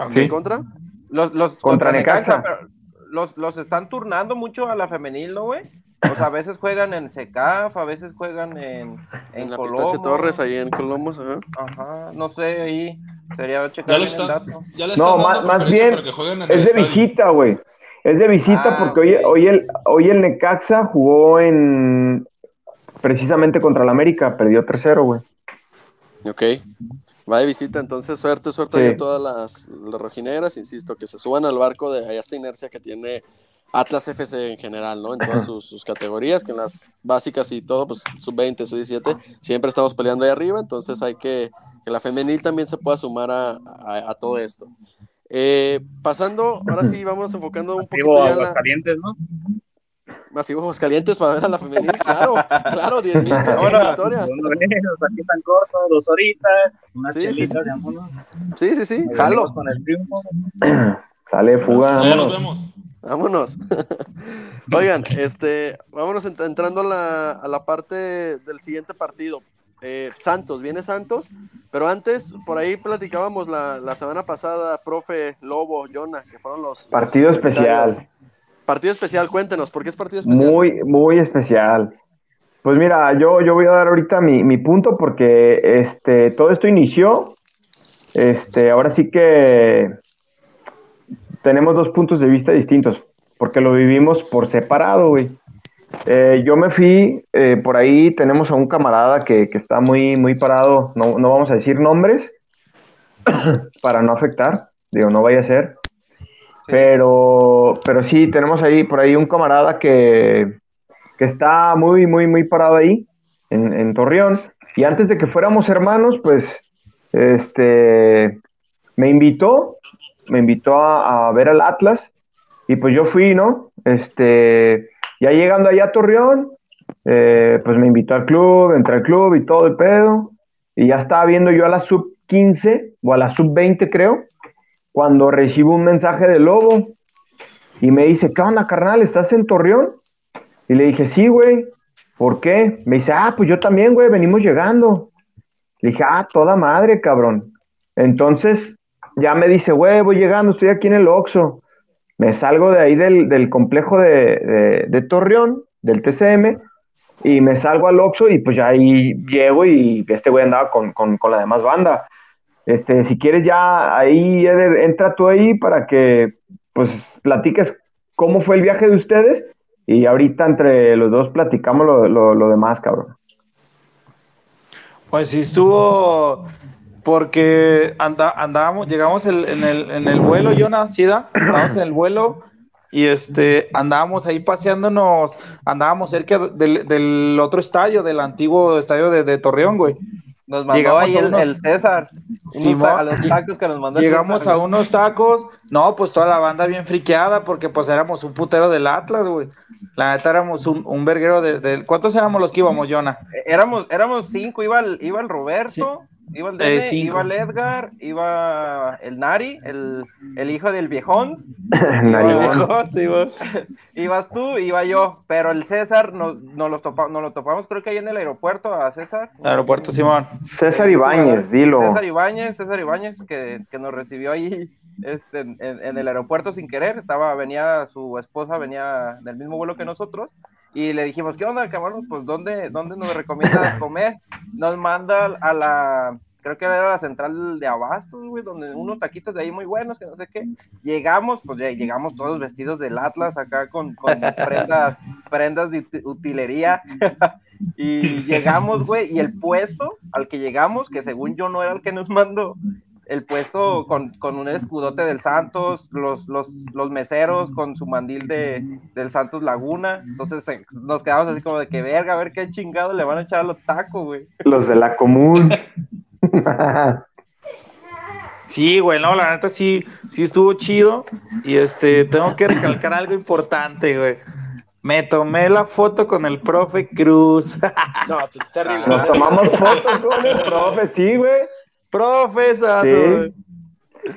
¿En Sí. contra? Los, los Contra Necaxa. pero los, los están turnando mucho a la femenil, ¿no, güey? O sea, a veces juegan en SECAF, a veces juegan en, en, En, la Torres, ahí en Colomos. Ajá. Ajá, no sé, ahí sería Ya checar bien el está- dato. Ya le No, más, más bien en el es de visita, güey. Es de visita Ah, porque hoy, hoy, el, hoy el Necaxa jugó en precisamente contra el América, perdió 3-0, güey. Ok. Va de visita, entonces suerte, suerte Sí. a todas las, las rojinegras. Insisto, que se suban al barco de ahí esta inercia que tiene Atlas FC en general, ¿no? En todas sus, sus, categorías, que en las básicas y todo, pues sub-20, sub-17, siempre estamos peleando ahí arriba, entonces hay que que la femenil también se pueda sumar a, a, a todo esto. Eh, pasando, ahora sí, vamos enfocando un Masivo poquito ya Aguas la... Calientes, ¿no? Masivo Aguascalientes para ver a la femenil, claro, claro, 10 mil Ahora, victoria. Aquí tan corto, dos horitas, unas Sí, sí, chelitas, sí. vámonos. Sí, sí, sí, jalo, venimos con el triunfo. <clears throat> Sale fuga, Ya nos vámonos. vemos. vámonos. <laughs> Oigan, este, vámonos ent- entrando a la, a la parte del siguiente partido. Eh, Santos, viene Santos, pero antes, por ahí platicábamos la, la semana pasada, profe Lobo, Jonah, que fueron los... Partido especial. Partido especial, cuéntenos, ¿por qué es partido especial? Muy, muy especial. Pues mira, yo, yo voy a dar ahorita mi, mi punto porque este, todo esto inició. Este, ahora sí que tenemos dos puntos de vista distintos, porque lo vivimos por separado, güey. Eh, yo me fui, eh, por ahí tenemos a un camarada que, que está muy, muy parado, no, no vamos a decir nombres, <coughs> para no afectar, digo, no vaya a ser. Pero, pero sí, tenemos ahí por ahí un camarada que, que está muy, muy, muy parado ahí, en, Torreón. Y antes de que fuéramos hermanos, pues, este, me invitó, me invitó a, a ver al Atlas. Y pues yo fui, ¿no? Este, ya llegando allá a Torreón, eh, pues me invitó al club, entré al club y todo el pedo. Y ya estaba viendo yo a la sub 15 o a la sub 20, creo, cuando recibo un mensaje de Lobo y me dice, ¿qué onda, carnal? ¿Estás en Torreón? Y le dije, sí, güey. ¿Por qué? Me dice, ah, pues yo también, güey, venimos llegando. Le dije, ah, toda madre, cabrón. Entonces, ya me dice, güey, voy llegando, estoy aquí en el Oxxo. Me salgo de ahí del, complejo de, de- Torreón, del TCM, y me salgo al Oxxo y pues ya ahí llego y este güey andaba con, con la demás banda. Este, si quieres ya ahí Eder, entra tú ahí para que pues platiques cómo fue el viaje de ustedes y ahorita entre los dos platicamos lo, lo, lo demás, cabrón. Pues sí estuvo porque anda, andábamos, llegamos el- en, el, en el vuelo, Jonas, ¿sí da? Andábamos en el vuelo y este andábamos ahí paseándonos, andábamos cerca del, del otro estadio, del antiguo estadio de, de Torreón, güey. Nos mandó Llegamos ahí el, unos- el César. a los tacos que nos mandó el Llegamos César, a güey. unos tacos, no, pues toda la banda bien friqueada porque pues éramos un putero del Atlas, güey. La neta éramos un, un verguero de, de- ¿Cuántos éramos los que íbamos, Jonah? Eh, Éramos, éramos cinco, iba el, iba el Roberto, iba el Dene, Eh, cinco. iba el Edgar, iba el Nari, el, el hijo del viejón, <laughs> güey. <laughs> ibas tú, iba yo, pero el César nos, nos, lo, topa- nos lo topamos creo que ahí en el aeropuerto a César. Aeropuerto Simón. César Ibáñez, dilo. César Ibáñez, César Ibáñez, que, que nos recibió ahí este, en, en el aeropuerto sin querer, estaba, venía su esposa, venía del mismo vuelo que nosotros, y le dijimos, ¿qué onda, cabrón? Pues, ¿dónde, dónde nos recomiendas comer? Nos manda a la, creo que era la central de Abastos, güey, donde unos taquitos de ahí muy buenos, que no sé qué. Llegamos, pues ya llegamos todos vestidos del Atlas, acá con, con prendas, prendas de uti- utilería. <laughs> Y llegamos, güey, y el puesto al que llegamos, que según yo no era el que nos mandó, el puesto con, con un escudote del Santos, los, los, los meseros con su mandil de, del Santos Laguna. Entonces eh, nos quedamos así como de que verga, a ver qué chingado le van a echar a los tacos, güey. Los de la común. Sí, güey, no, la neta sí, sí estuvo chido. Y este, tengo que recalcar algo importante, güey. Me tomé la foto con el profe Cruz. No, t- terrible. Nos tomamos fotos con el profe, sí, güey. Profesazo, Sí. güey.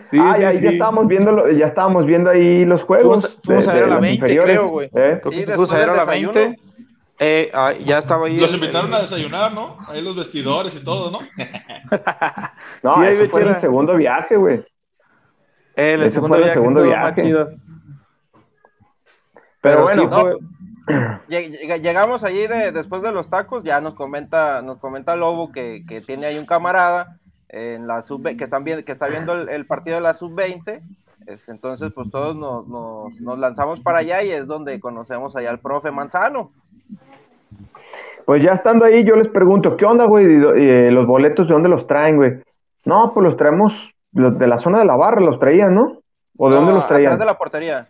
Sí, ah, sí, ya, sí. ya estábamos viendo, ya estábamos viendo ahí los juegos. Fuimos- fuimos de- a ver a la las 20, inferiores, creo, güey. ¿eh? Creo que Sí, puso a después ver a la del 20. Eh, ah, ya estaba ahí. Los el- invitaron el- a desayunar, ¿no? Ahí los vestidores y todo, ¿no? <laughs> No, Sí, ahí eso fue en el segundo viaje, güey. Eh, el segundo fue el viaje segundo viaje. Pero sí bueno, fue- <clears throat> Lleg- lleg- Llegamos allí de, después de los tacos, ya nos comenta, nos comenta Lobo que, que tiene ahí un camarada en la sub que están viendo, que está viendo el, el partido de la sub 20. entonces, pues todos nos, nos- nos lanzamos para allá y es donde conocemos allá al profe Manzano. Pues ya estando ahí, yo les pregunto, ¿qué onda, güey? Y, ¿Los boletos de dónde los traen, güey? No, pues los traemos los de la zona de la barra, los traían, ¿no? ¿O de dónde los traían? Atrás de la portería.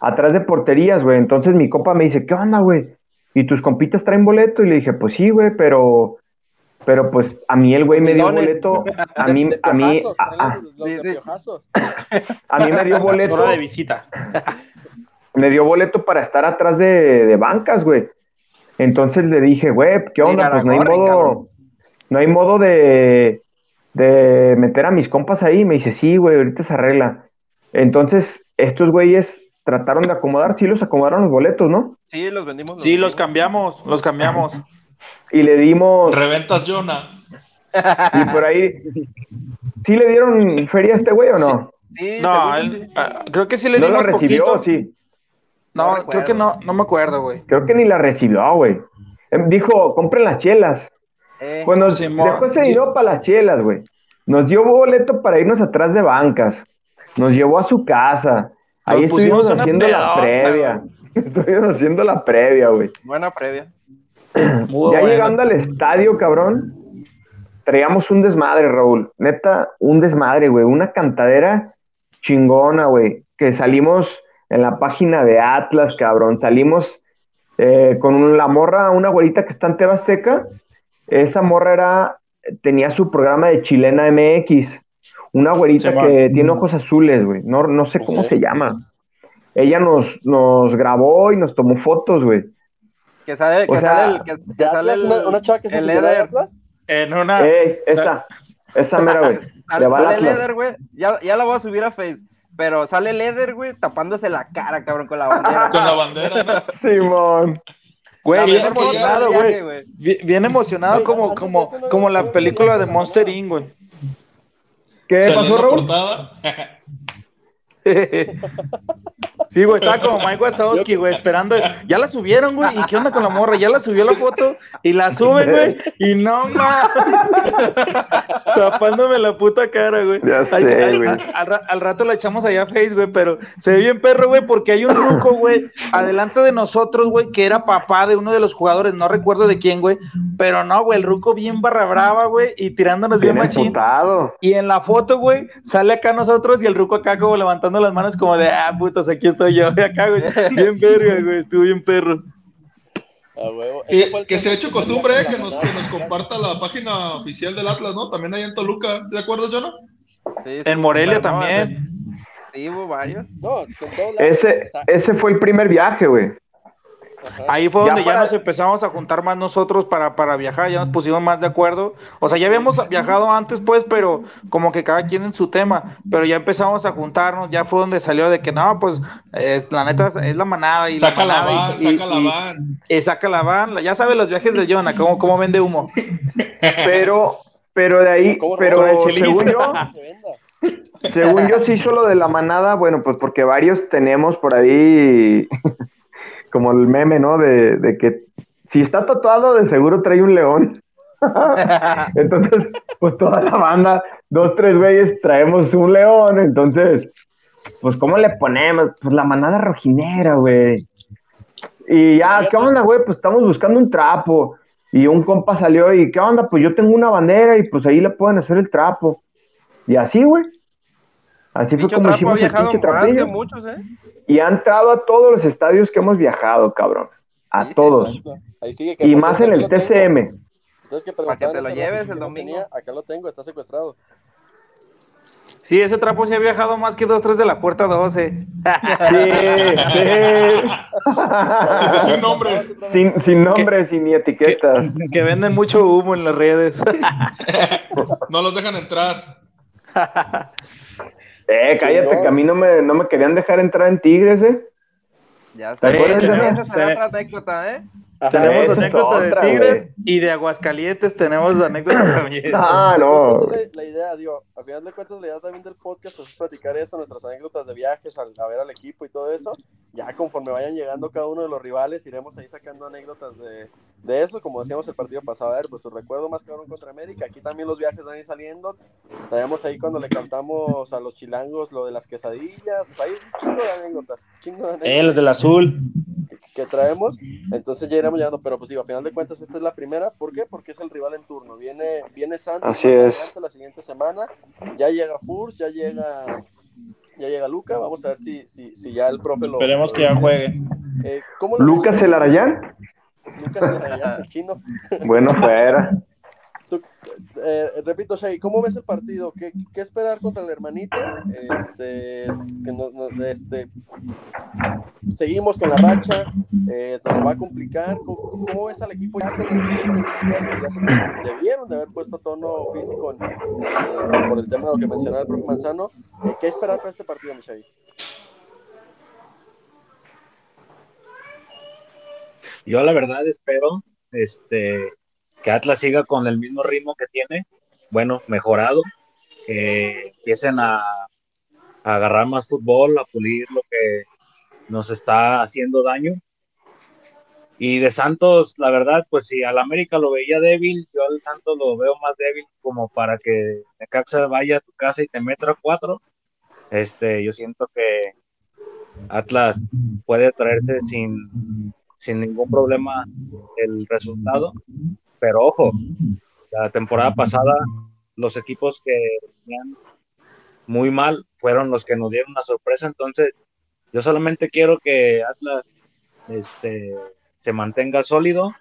atrás de porterías, güey. Entonces mi compa me dice, ¿qué onda, güey? ¿Y tus compitas traen boleto? Y le dije, pues sí, güey, pero, pero pues a mí el güey me dio boleto, a mí, de a mí, piojazos, a, los- los de <laughs> mí me dio boleto, Hora de visita. <laughs> me dio boleto para estar atrás de, de bancas, güey. Entonces le dije, güey, ¿qué onda? Pues no hay modo, no hay modo de, de meter a mis compas ahí. Me dice, sí, güey, ahorita se arregla. Entonces, estos güeyes trataron de acomodar, sí los acomodaron los boletos, ¿no? Sí, los vendimos. Sí, los cambiamos, los cambiamos. <laughs> Y le dimos, Reventas Jonah. y por ahí, ¿sí le dieron feria a este güey o no? Sí, No, él, ah, creo que sí le ¿No dimos la recibió? poquito. Sí. No, No creo que no, no me acuerdo, güey. Creo que ni la recibió, güey. Em, Dijo, compren las chelas. Eh, Pues nos Simón, dejó ese sí. dinero para las chelas, güey. Nos dio boleto para irnos atrás de bancas. Nos llevó a su casa. Ahí Nos pusimos estuvimos haciendo la previa. <laughs> Estuvimos haciendo la previa, güey. buena previa. <clears throat> Muy Ya bueno. llegando al estadio, cabrón, traíamos un desmadre, Raúl. Neta, un desmadre, güey. Una cantadera chingona, güey. Que salimos en la página de Atlas, cabrón. Salimos eh, con la morra, una güerita que está en Tebasteca. Esa morra era, tenía su programa de Chilena MX. Una güerita que tiene ojos azules, güey. No, no sé cómo se llama. Ella nos, nos grabó y nos tomó fotos, güey. Que sale, O que sea, sale el. Que, que ¿De sale el, ¿Una, una chava que se el de. Atlas? En una. Ey, esa, esa mera, güey. <laughs> Sale, Le va al sale el Atlas. Eder, güey. Ya, ya la voy a subir a Face. Pero sale el Eder, güey, tapándose la cara, cabrón, con la <laughs> bandera. Con la bandera, ¿no? Simón. Güey, bien emocionado, güey. Bien, emocionado como, como, no como la película de Monster. Inc, güey. ¿Qué pasó, Raúl? <laughs> Sí, güey, estaba como Mike Wazowski, güey, esperando. Ya la subieron, güey. ¿Y qué onda con la morra? Ya la subió la foto y la suben, güey. Y no mames. Tapándome la puta cara, güey. Ya sé, ay, güey. al, al ra- al rato la echamos allá a Face, güey, pero se ve bien perro, güey, porque hay un ruco, güey, adelante de nosotros, güey, que era papá de uno de los jugadores, no recuerdo de quién, güey, pero no, güey, el ruco bien barra brava, güey, y tirándonos bien, Bien machín. Y en la foto, güey, sale acá nosotros y el ruco acá como levantando las manos como de, ah, putos, aquí estoy yo. Y acá, güey, bien verga, güey, estuvo bien perro. A huevo. Que, se ha hecho costumbre de eh, que nos, que nos comparta la página oficial del Atlas, ¿no? También ahí en Toluca. ¿Te acuerdas, Jonah? Sí, sí, En Morelia también. ese- Sí, hubo varios. No, en todos lados. Ese, ese fue el primer viaje, güey. Ajá. Ahí fue donde ya, para- nos empezamos a juntar más nosotros para, para viajar, ya nos pusimos más de acuerdo. O sea, ya habíamos viajado antes, pues, pero como que cada quien en su tema. Pero ya empezamos a juntarnos, ya fue donde salió de que no, pues, eh, la neta es la manada. Y Saca la manada van, y- y- saca la y- van. y saca la van. Ya sabe los viajes del Jonah, cómo, cómo vende humo. Pero, pero de ahí, ¿Cómo pero chelizo? <laughs> según yo, Se según yo sí hizo lo de la manada, bueno, pues porque varios tenemos por ahí como el meme, ¿no? De, de que si está tatuado, de seguro trae un león. <laughs> Entonces, pues toda la banda, dos, tres güeyes, traemos un león. Entonces, pues, ¿cómo le ponemos? Pues la manada rojinera, güey. Y ya, ¿qué onda, güey? Pues estamos buscando un trapo. Y un compa salió y, ¿qué onda? Pues yo tengo una bandera y pues ahí le pueden hacer el trapo. Y así, güey. Así fue como hicimos el pinche trapillo. muchos, ¿eh? Y ha entrado a todos los estadios que hemos viajado, cabrón. A Sí, todos. Ahí sigue. que Y más en el. TCM. Ustedes que Para que te lo lleves el que domingo. tenía, acá lo tengo, está secuestrado. Sí, ese trapo se ha viajado más que dos, tres de la puerta 12. Sí, sí. Sin nombre. sin, sin nombres y ni etiquetas. Que venden mucho humo en las redes. <laughs> No los dejan entrar. <laughs> Eh, cállate, no. que a mí no me, no me querían dejar entrar en Tigres, eh. Ya ¿Te sé. acuerdas de Esa será otra anécdota, ¿eh? Ajá. tenemos anécdota otra, de Tigres y de Aguascalientes tenemos anécdotas también. <coughs> Ah, no. la, la idea, digo, a final de cuentas la idea también del podcast pues es platicar eso, nuestras anécdotas de viajes, al- a, ver al equipo y todo eso. Ya conforme vayan llegando cada uno de los rivales, iremos ahí sacando anécdotas de, de eso, como decíamos el partido pasado, a ver, pues tu recuerdo más cabrón contra América, aquí también los viajes van a ir saliendo, traemos ahí cuando le cantamos a los chilangos lo de las quesadillas, o sea, hay un chingo de anécdotas, chingo de anécdotas Eh, los del azul. Que, traemos, entonces ya iremos llegando, pero pues digo, a final de cuentas esta es la primera, ¿por qué? Porque es el rival en turno, viene, viene Santos Así es. adelante la siguiente semana, ya llega Furs, ya llega ya llega Luca, vamos a ver si, si, si ya el profe lo... Esperemos lo que ya juegue. Eh, ¿cómo lo Lucas el Arayán. Lucas el chino. Bueno, fuera. Eh, repito, Shay, ¿cómo ves el partido? ¿Qué, qué esperar contra el hermanito? Este, que no- no- este, seguimos con la racha, eh, nos lo va a complicar. ¿Cómo, ves al equipo ya con estos 15 días que ya se debieron de haber puesto tono físico por el tema de lo que mencionaba el profe Manzano? Eh, ¿Qué esperar para este partido, Michelle? Yo la verdad espero este, que Atlas siga con el mismo ritmo que tiene, bueno, mejorado, que empiecen a, a agarrar más fútbol, a pulir lo que nos está haciendo daño. Y de Santos, la verdad, pues si al América lo veía débil, yo al Santos lo veo más débil como para que Necaxa vaya a tu casa y te meta cuatro. Este, yo siento que Atlas puede traerse sin, sin ningún problema el resultado. Pero ojo, la temporada pasada los equipos que venían muy mal fueron los que nos dieron una sorpresa. Entonces, yo solamente quiero que Atlas este, se mantenga sólido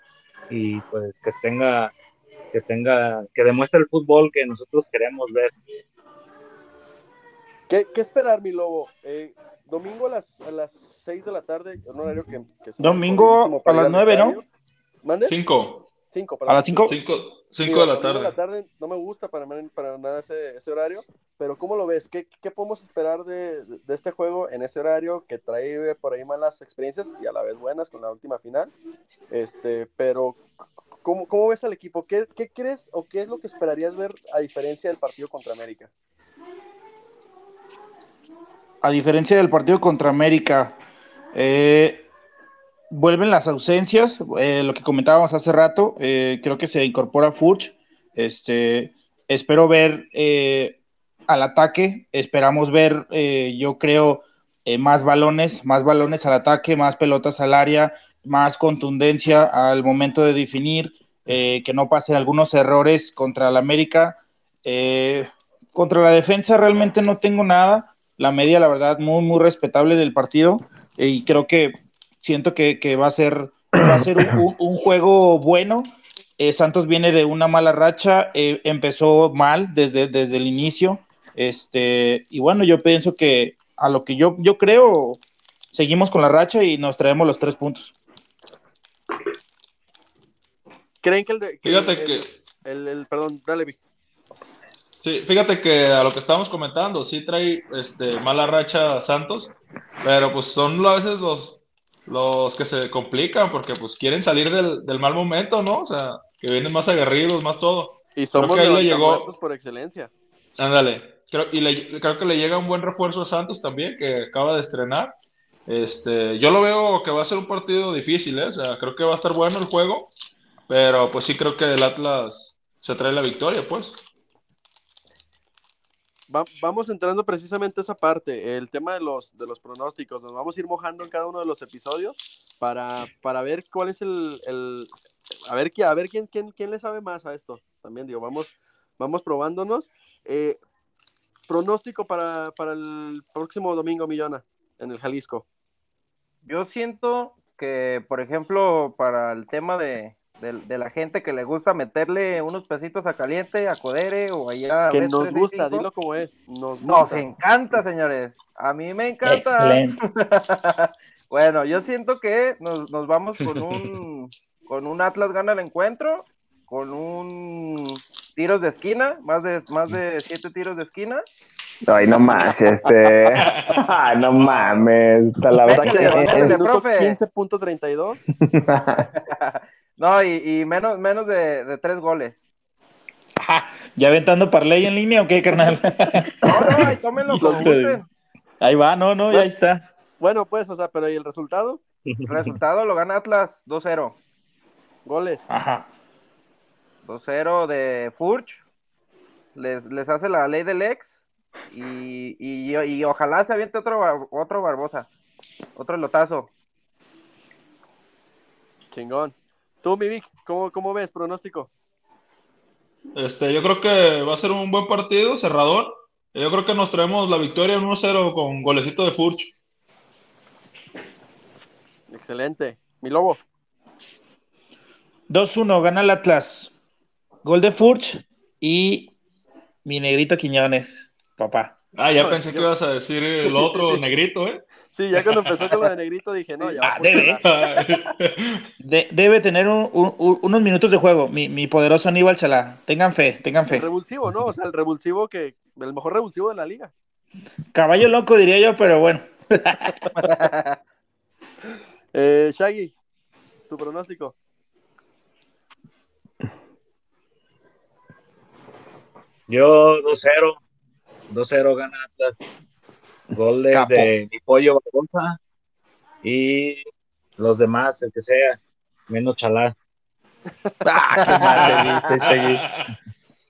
y pues que tenga, que tenga, que demuestre el fútbol que nosotros queremos ver. ¿Qué, qué esperar, mi lobo? Eh, domingo a las, a las 6 de la tarde, un horario que, que se Domingo a las al 9, ¿no? ¿Mande? Cinco. Cinco, A las 5. Cinco, cinco Digo, de la tarde. de la tarde no me gusta para, para nada ese, ese horario, pero ¿cómo lo ves? ¿Qué, qué podemos esperar de, de este juego en ese horario que trae por ahí malas experiencias y a la vez buenas con la última final? Este, pero ¿cómo, cómo ves al equipo? ¿Qué, ¿Qué crees o qué es lo que esperarías ver a diferencia del partido contra América? a diferencia del partido contra América, eh, vuelven las ausencias, eh, lo que comentábamos hace rato, eh, creo que se incorpora Furch, este, espero ver eh, al ataque, esperamos ver, eh, yo creo, eh, más balones, más balones al ataque, más pelotas al área, más contundencia al momento de definir, que no pasen algunos errores contra el América. Contra la defensa realmente no tengo nada la media, la verdad, muy, muy respetable del partido. y creo que siento que, que va a ser, va a ser un, un- un juego bueno. Eh, Santos viene de una mala racha, eh, empezó mal desde, desde el inicio. Este, y bueno, yo pienso que a lo que yo, yo creo, seguimos con la racha y nos traemos los tres puntos. ¿Creen que el de... que Fíjate el- que, el, el- perdón, dale, Vic. sí, fíjate que a lo que estábamos comentando, sí trae este, mala racha Santos, pero pues son a veces los, los que se complican porque pues quieren salir del, del mal momento, ¿no? O sea, que vienen más aguerridos, más todo. Y somos que ahí le llegó- levantamuertos por excelencia. Ándale, creo, y le- creo que le llega un buen refuerzo a Santos también, que acaba de estrenar. Este, yo lo veo que va a ser un partido difícil, ¿eh? O sea, creo que va a estar bueno el juego, pero pues sí creo que el Atlas se trae la victoria, pues. Va- vamos entrando precisamente a esa parte, el tema de los, de los pronósticos. Nos vamos a ir mojando en cada uno de los episodios para, para ver cuál es el, el- a ver, a ver quién, quién, quién le sabe más a esto. También digo, vamos, vamos probándonos. Eh, pronóstico para, para el próximo domingo, Millona, en el Jalisco. Yo siento que, por ejemplo, para el tema de, de, de la gente que le gusta meterle unos pesitos a caliente, a Codere o allá. Que nos gusta, 365, dilo como es. Nos Nos gusta. encanta, señores. A mí me encanta. Excelente. <laughs> bueno, yo siento que nos, nos vamos con un, <laughs> con un Atlas gana el encuentro, con un tiros de esquina, más de, más de siete tiros de esquina. Ay, no más, este. <laughs> Ay, no mames. hasta la minuto profe. 15.32. No, y, y menos, menos de, de tres goles. ¿Ya aventando parlay en línea o qué, carnal? <laughs> No, no, ahí tómenlo como gusten. Ahí va, no, no, ya está. Bueno, pues, o sea, pero ¿y el resultado? <laughs> Resultado lo gana Atlas 2-0. Goles. Ajá. 2-0 de Furch. Les, les hace la ley del ex. Y, y, y ojalá se aviente otro, otro Barbosa. Otro lotazo. Chingón. Tú, mi Vic, ¿cómo, cómo ves? Pronóstico. Este, yo creo que va a ser un buen partido, cerrador. Yo creo que nos traemos la victoria 1-0 con golecito de Furch. Excelente. Mi lobo. 2-1, gana el Atlas. Gol de Furch y mi negrito Quiñones, papá. Ah, ya No, pensé yo- que ibas a decir <laughs> el otro negrito, ¿eh? Sí, ya cuando empezó con lo de negrito dije, no, ya. Ah, debe. <laughs> De- debe tener un- un- un- unos minutos de juego, mi, mi poderoso Aníbal Chalá. Tengan fe, tengan El fe. revulsivo, ¿no? O sea, el revulsivo que. El mejor revulsivo de la liga. Caballo loco diría yo, pero bueno. <laughs> Eh, Shaggy, tu pronóstico. Yo 2-0. 2-0 gana Atlas. Gol de, mi pollo Barbosa. Y los demás, el que sea, menos chalá. <laughs> Ah, qué mal te viste, Shaggy.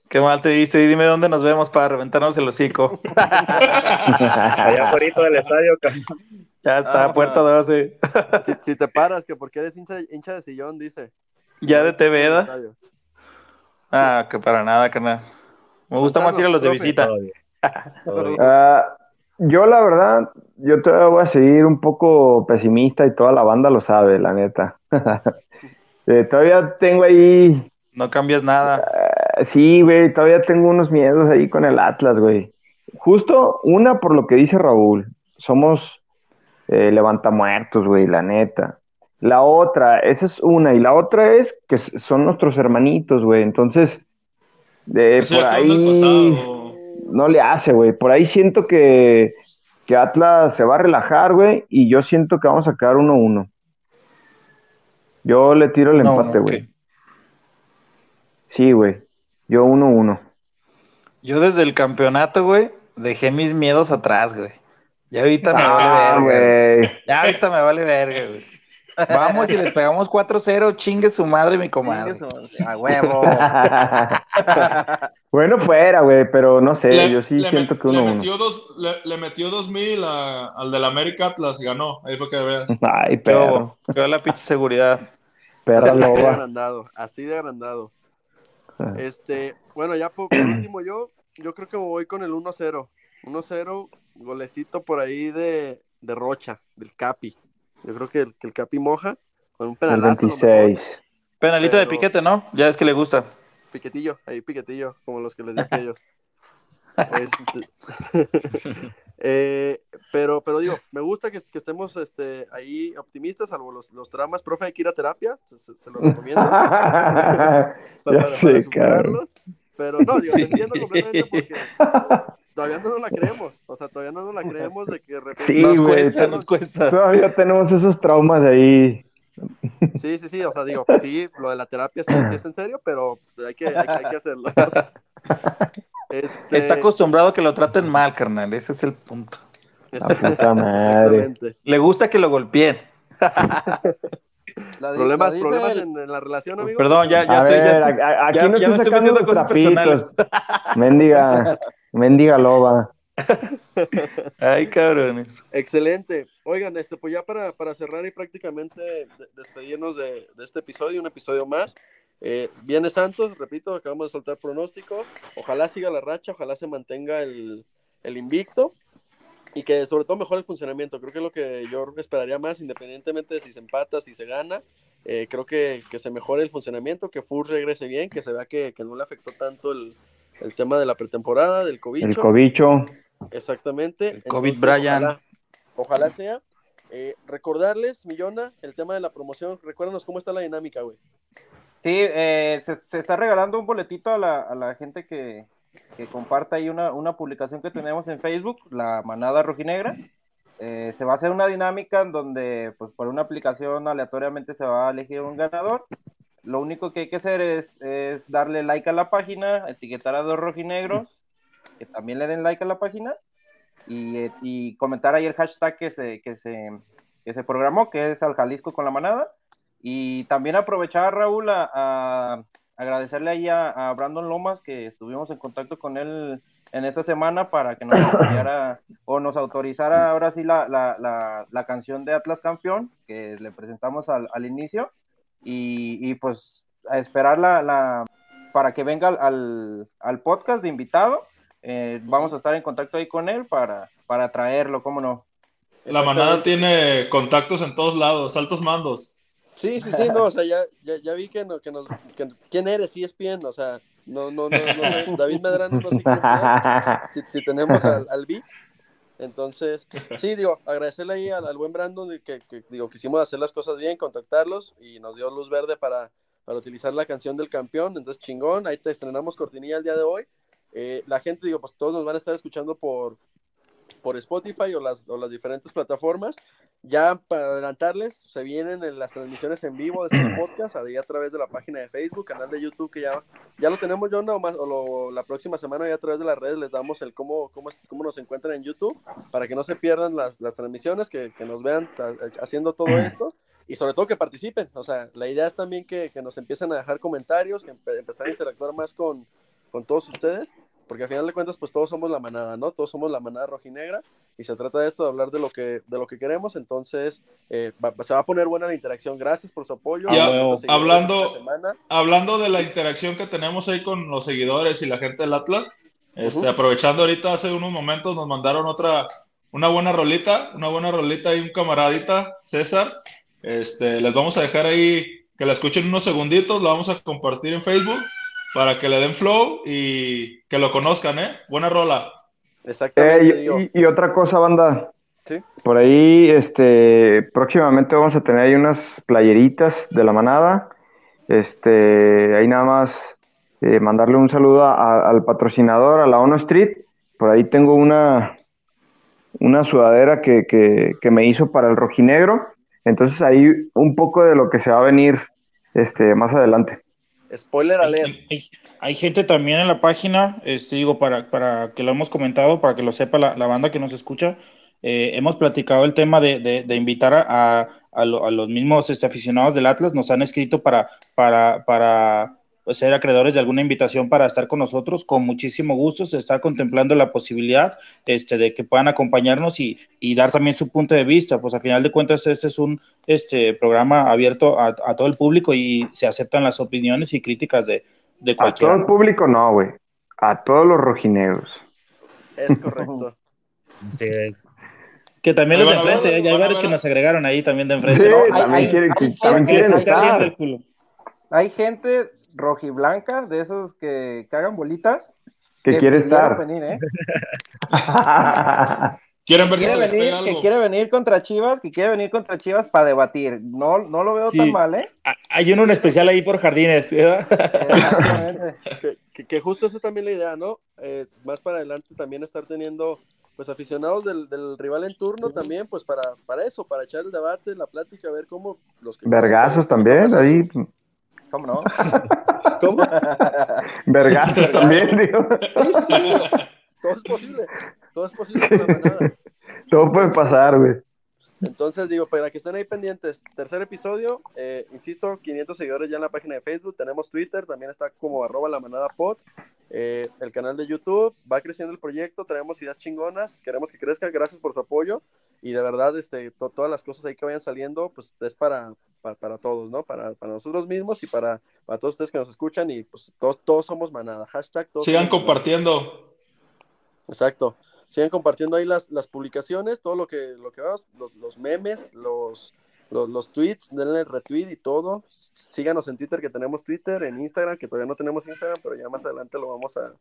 Qué mal te viste. Y dime dónde nos vemos para reventarnos el hocico. <laughs> Allá afuera del estadio, cabrón. Ya está, Ah. puerta 12. <laughs> Si, si te paras, que porque eres hincha, hincha de sillón, dice. Ya de. ¿verdad? Ah, que para nada, carnal. Me gusta más ir a los de visita. <laughs> Ah, yo la verdad, yo todavía voy a seguir un poco pesimista y toda la banda lo sabe, la neta. <laughs> Eh, todavía tengo ahí, No cambias nada. ah, sí, güey, todavía tengo unos miedos ahí con el Atlas, güey. Justo una por lo que dice Raúl, somos eh, levantamuertos, güey, la neta. La otra, esa es una, y la otra es que son nuestros hermanitos, güey. Entonces, de por ahí pasado. No le hace, güey. Por ahí siento que, que Atlas se va a relajar, güey, y yo siento que vamos a quedar 1-1. Yo le tiro el No, empate, güey. Sí, güey. Yo 1-1. Yo desde el campeonato, güey, dejé mis miedos atrás, güey. Ya ahorita me Ah, vale verga. güey. Ya ahorita me vale verga, güey. Vamos y les pegamos 4-0, chingue su madre, mi comadre. A huevo. <laughs> bueno, fuera, güey, pero no sé, Le- yo sí le siento met- que le 1-1. metió dos, le, le metió dos mil a- al del América Atlas y ganó. Ahí fue que veas. <laughs> Ay, bobo. Quedó la pinche seguridad. Perra Así de loba. agrandado, así de agrandado. Ah. Este, bueno, ya por, por último yo, yo creo que me voy con el 1-0. 1-0, golecito por ahí de, de Rocha, del Capi. Yo creo que el, que el Capi moja con un penalazo. a lo mejor. 26. Penalito de piquete, ¿no? Ya es que le gusta. Piquetillo, ahí piquetillo, como los que les di a aquellos. <laughs> Este, <laughs> eh, pero, pero digo, me gusta que, que estemos este, ahí optimistas, salvo los, los traumas. Profe, hay que ir a terapia, se, se- se lo recomiendo. para, <laughs> Ya para- para sé, superarlos. Pero no, digo, te entiendo completamente porque todavía no nos la creemos. O sea, todavía no nos la creemos de que de repente. Sí, Nos güey, cuesta, nos cuesta. Todavía tenemos esos traumas ahí. Sí, sí, sí. O sea, digo, sí, lo de la terapia sí, sí es en serio, pero hay que, hay, que- hay que hacerlo. Este, Está acostumbrado a que lo traten mal, carnal. Ese es el punto. <laughs> Exactamente. Le gusta que lo golpeen. <laughs> La Problemas, la problemas el- en, en la relación, amigo. Perdón, ya, ya a estoy. ver, ya estoy- aquí ya- no estoy sacando los cosas trapitos. personales. Mendiga, <laughs> mendiga loba. <laughs> Ay, cabrones. Excelente. Oigan, este, pues ya para, para cerrar y prácticamente de- despedirnos de, de este episodio, un episodio más. Eh, viene Santos, repito, acabamos de soltar pronósticos. Ojalá siga la racha, ojalá se mantenga el, el invicto y que sobre todo mejore el funcionamiento. Creo que es lo que yo esperaría más, independientemente de si se empata, si se gana. eh, creo que, que se mejore el funcionamiento, que Fur regrese bien, que se vea que, que no le afectó tanto el, el tema de la pretemporada, del COVID. El cobicho. Exactamente. El COVID Entonces, Brian. Ojalá, ojalá sea. Eh, recordarles, Millona, el tema de la promoción. Recuérdanos cómo está la dinámica, güey. Sí, eh, se, se está regalando un boletito a la, a la gente que, que comparta ahí una, una publicación que tenemos en Facebook, la manada rojinegra. Eh, se va a hacer una dinámica en donde, pues, por una aplicación aleatoriamente se va a elegir un ganador. Lo único que hay que hacer es, es darle like a la página, etiquetar a dos rojinegros, que también le den like a la página, y, y comentar ahí el hashtag que se, que, se, que se programó, que es al Jalisco con la manada. Y también aprovechar, Raúl, a, a agradecerle ahí a, a Brandon Lomas, que estuvimos en contacto con él en esta semana para que nos apoyara o nos autorizara ahora sí la, la, la, la canción de Atlas Campeón, que le presentamos al, al inicio. Y, y, pues a esperar la, la, para que venga al, al, podcast de invitado. eh, vamos a estar en contacto ahí con él para, para traerlo, ¿cómo no? La manada tiene contactos en todos lados, altos mandos. Sí, sí, sí, no, o sea, ya, ya, ya vi que, no, que nos, que, ¿quién eres? Sí, es bien, o sea, no, no, no, no sé, David Medrano, no sé quién sea, si, si tenemos al, al Vic, entonces, <laughs> sí, digo, agradecerle ahí al, al buen Brandon de que, que, digo, quisimos hacer las cosas bien, contactarlos y nos dio luz verde para, para utilizar la canción del campeón, entonces chingón, ahí te estrenamos cortinilla el día de hoy, eh, la gente, digo, pues todos nos van a estar escuchando por, por Spotify o las, o las diferentes plataformas. Ya para adelantarles, se vienen en las transmisiones en vivo de estos <clears throat> podcasts, ahí a través de la página de Facebook, canal de YouTube, que ya, ya lo tenemos yo, no, más, o lo, la próxima semana ya a través de las redes les damos el cómo, cómo, cómo nos encuentran en YouTube, para que no se pierdan las, las transmisiones, que, que nos vean haciendo todo <clears throat> esto y sobre todo que participen. O sea, la idea es también que, que nos empiecen a dejar comentarios, que empe empezar a interactuar más con, con todos ustedes, porque al final de cuentas, pues todos somos la manada, ¿no? Todos somos la manada rojinegra y se trata de esto, de hablar de lo que, de lo que queremos, entonces eh, va, se va a poner buena la interacción. Gracias por su apoyo. Ya, hablando, hablando de la interacción que tenemos ahí con los seguidores y la gente del Atlas, este, uh -huh. aprovechando ahorita hace unos momentos nos mandaron otra, una buena rolita, una buena rolita y un camaradita, César. Este, les vamos a dejar ahí que la escuchen unos segunditos, lo vamos a compartir en Facebook para que le den flow y que lo conozcan, ¿eh? Buena rola. Exactamente. Eh, y, y, otra cosa, banda. ¿Sí? Por ahí, este, próximamente vamos a tener ahí unas playeritas de la manada. Este, ahí nada más eh, mandarle un saludo a, al patrocinador, a la Ono Street. Por ahí tengo una, una sudadera que, que, que me hizo para el rojinegro. Entonces ahí un poco de lo que se va a venir este, más adelante. Spoiler alert. Hay, hay, hay, gente también en la página, este, digo, para, para que lo hemos comentado, para que lo sepa la, la banda que nos escucha. Eh, hemos platicado el tema de, de, de invitar a, a, lo, a, los mismos este, aficionados del Atlas, nos han escrito para, para, para pues, ser acreedores de alguna invitación para estar con nosotros, con muchísimo gusto, se está contemplando la posibilidad este, de que puedan acompañarnos y, y, dar también su punto de vista, pues a final de cuentas este es un este, programa abierto a, a todo el público y se aceptan las opiniones y críticas de, de cualquiera. A todo el público no, güey, a todos los rojinegros. Es correcto. <laughs> sí. Que también los de enfrente, ¿eh? ya hay varios que nos agregaron ahí también de enfrente. Sí, ¿no? también hay, quieren, hay, también quieren estar. Hay gente rojiblanca, de esos que cagan bolitas. Que, que quiere estar. Venir, ¿eh? <laughs> Quieren ver quiere si venir, que quiere venir contra Chivas, que quiere venir contra Chivas para debatir. No, no lo veo Sí. tan mal, ¿eh? Hay uno en especial ahí por jardines. ¿verdad? Exactamente. <laughs> que, que, que justo esa es también la idea, ¿no? Eh, más para adelante también estar teniendo pues aficionados del, del, rival en turno también, pues para, para eso, para echar el debate, la plática, a ver cómo los que... Vergazos también, ahí. ¿Cómo no? <laughs> ¿Cómo? Vergazos también, digo. Sí, sí. Todo es posible. Todo es posible con la manada. Todo puede pasar, güey. Entonces, digo, para que estén ahí pendientes, tercer episodio, eh, insisto, 500 seguidores ya en la página de Facebook, tenemos Twitter, también está como arroba la manada pod, eh, el canal de YouTube, va creciendo el proyecto, traemos ideas chingonas, queremos que crezca, gracias por su apoyo, y de verdad, este, to todas las cosas ahí que vayan saliendo, pues es para, para, para todos, ¿no? Para, para, nosotros mismos y para, para todos ustedes que nos escuchan, y pues todos, todos somos manada, hashtag todos Sigan compartiendo. Manada. Exacto sigan compartiendo ahí las, las publicaciones, todo lo que, lo que vemos, los, los memes, los, los, los, tweets, denle retweet y todo. Síganos en Twitter, que tenemos Twitter, en Instagram, que todavía no tenemos Instagram, pero ya más adelante lo vamos a,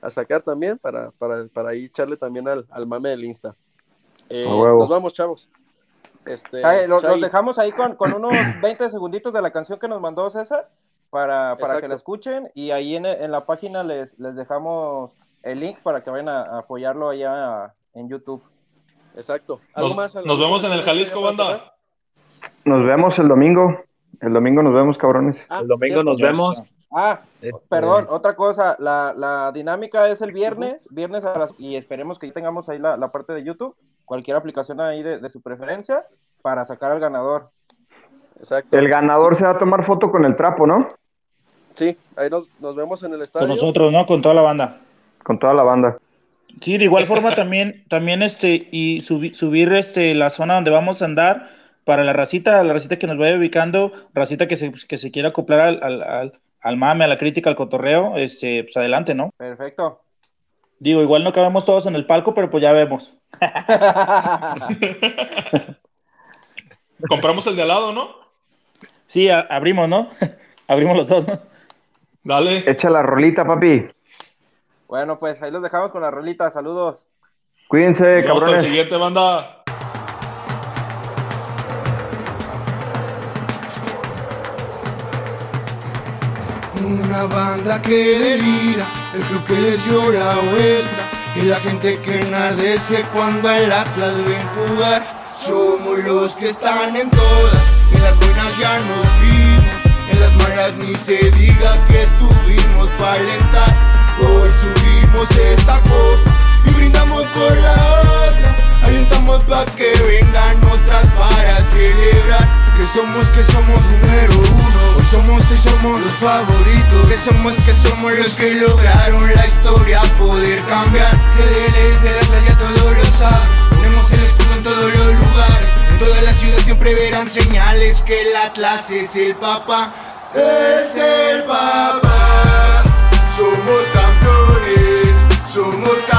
a sacar también para, para, para ahí echarle también al, al mame del Insta. Eh, nos vamos, chavos. Este, Ay, los, los, dejamos ahí con, con unos <clears throat> 20 segunditos de la canción que nos mandó César para, para que la escuchen y ahí en, en la página les, les dejamos el link para que vayan a, apoyarlo allá en YouTube. Exacto. ¿Algo nos, más, algo nos vemos en el Jalisco, banda. Nos vemos el domingo. El domingo nos vemos, cabrones. Ah, el domingo cierto, nos vemos. Ah, perdón, otra cosa. La, la, dinámica es el viernes, viernes las, y esperemos que tengamos ahí la, la, parte de YouTube, cualquier aplicación ahí de, de, su preferencia, para sacar al ganador. Exacto. El ganador sí. se va a tomar foto con el trapo, ¿no? Sí, ahí nos, nos vemos en el estadio. Con nosotros, ¿no? Con toda la banda con toda la banda. Sí, de igual forma también, <laughs> también este, y subir, subir este, la zona donde vamos a andar para la racita, la racita que nos vaya ubicando, racita que se, que se quiera acoplar al, al, al, al mame, a la crítica, al cotorreo, este, pues adelante, ¿no? Perfecto. Digo, igual no cabemos todos en el palco, pero pues ya vemos. <laughs> Compramos el de al lado, ¿no? Sí, abrimos, ¿no? <laughs> abrimos los dos, ¿no? Dale. Echa la rolita, papi. Bueno, pues ahí los dejamos con la rolita. Saludos. Cuídense, cabrones. siguiente banda. Una banda que delira, el club que les dio la vuelta y la gente que enardece cuando al Atlas ven jugar. Somos los que están en todas, en las buenas ya nos vimos, en las malas ni se diga que estuvimos para alentar. Hoy subimos esta copa y brindamos por la otra, alentamos pa' que vengan otras para celebrar. Que somos, que somos número uno. Somos y somos los favoritos. Que somos, que somos los que lograron la historia poder cambiar. GDL de la ya todos lo saben. Tenemos el escudo en todos los lugares. En toda la ciudad siempre verán señales que el Atlas es el papá. Es el papá. Somos campeones. Somos campeones.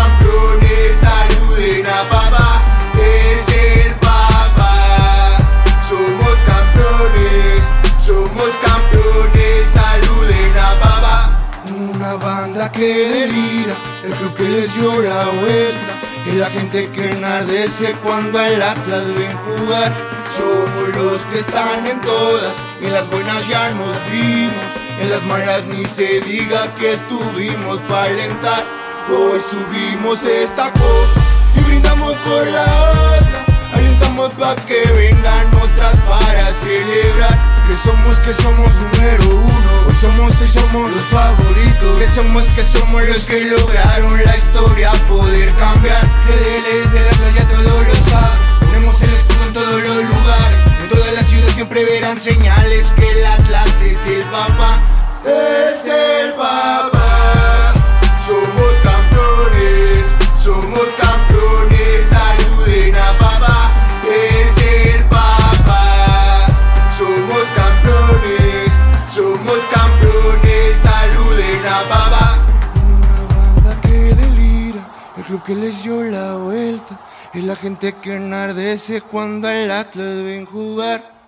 Que delira, el club que les dio la vuelta. Y la gente que enardece cuando al Atlas ven jugar. Somos los que están en todas, en las buenas ya nos vimos. En las malas ni se diga que estuvimos para alentar. Hoy subimos esta copa y brindamos por la otra. Alentamos pa' que vengan otras para celebrar Que somos, que somos número uno. Hoy somos y somos los favoritos. Que somos, que somos los que lograron la historia poder cambiar. GDL de la playa todos lo saben. Tenemos el escudo en todos los lugares. En toda la ciudad siempre verán señales Que el Atlas es el papá. Es el papá les dio la vuelta Es la gente que enardece cuando al Atlas ven jugar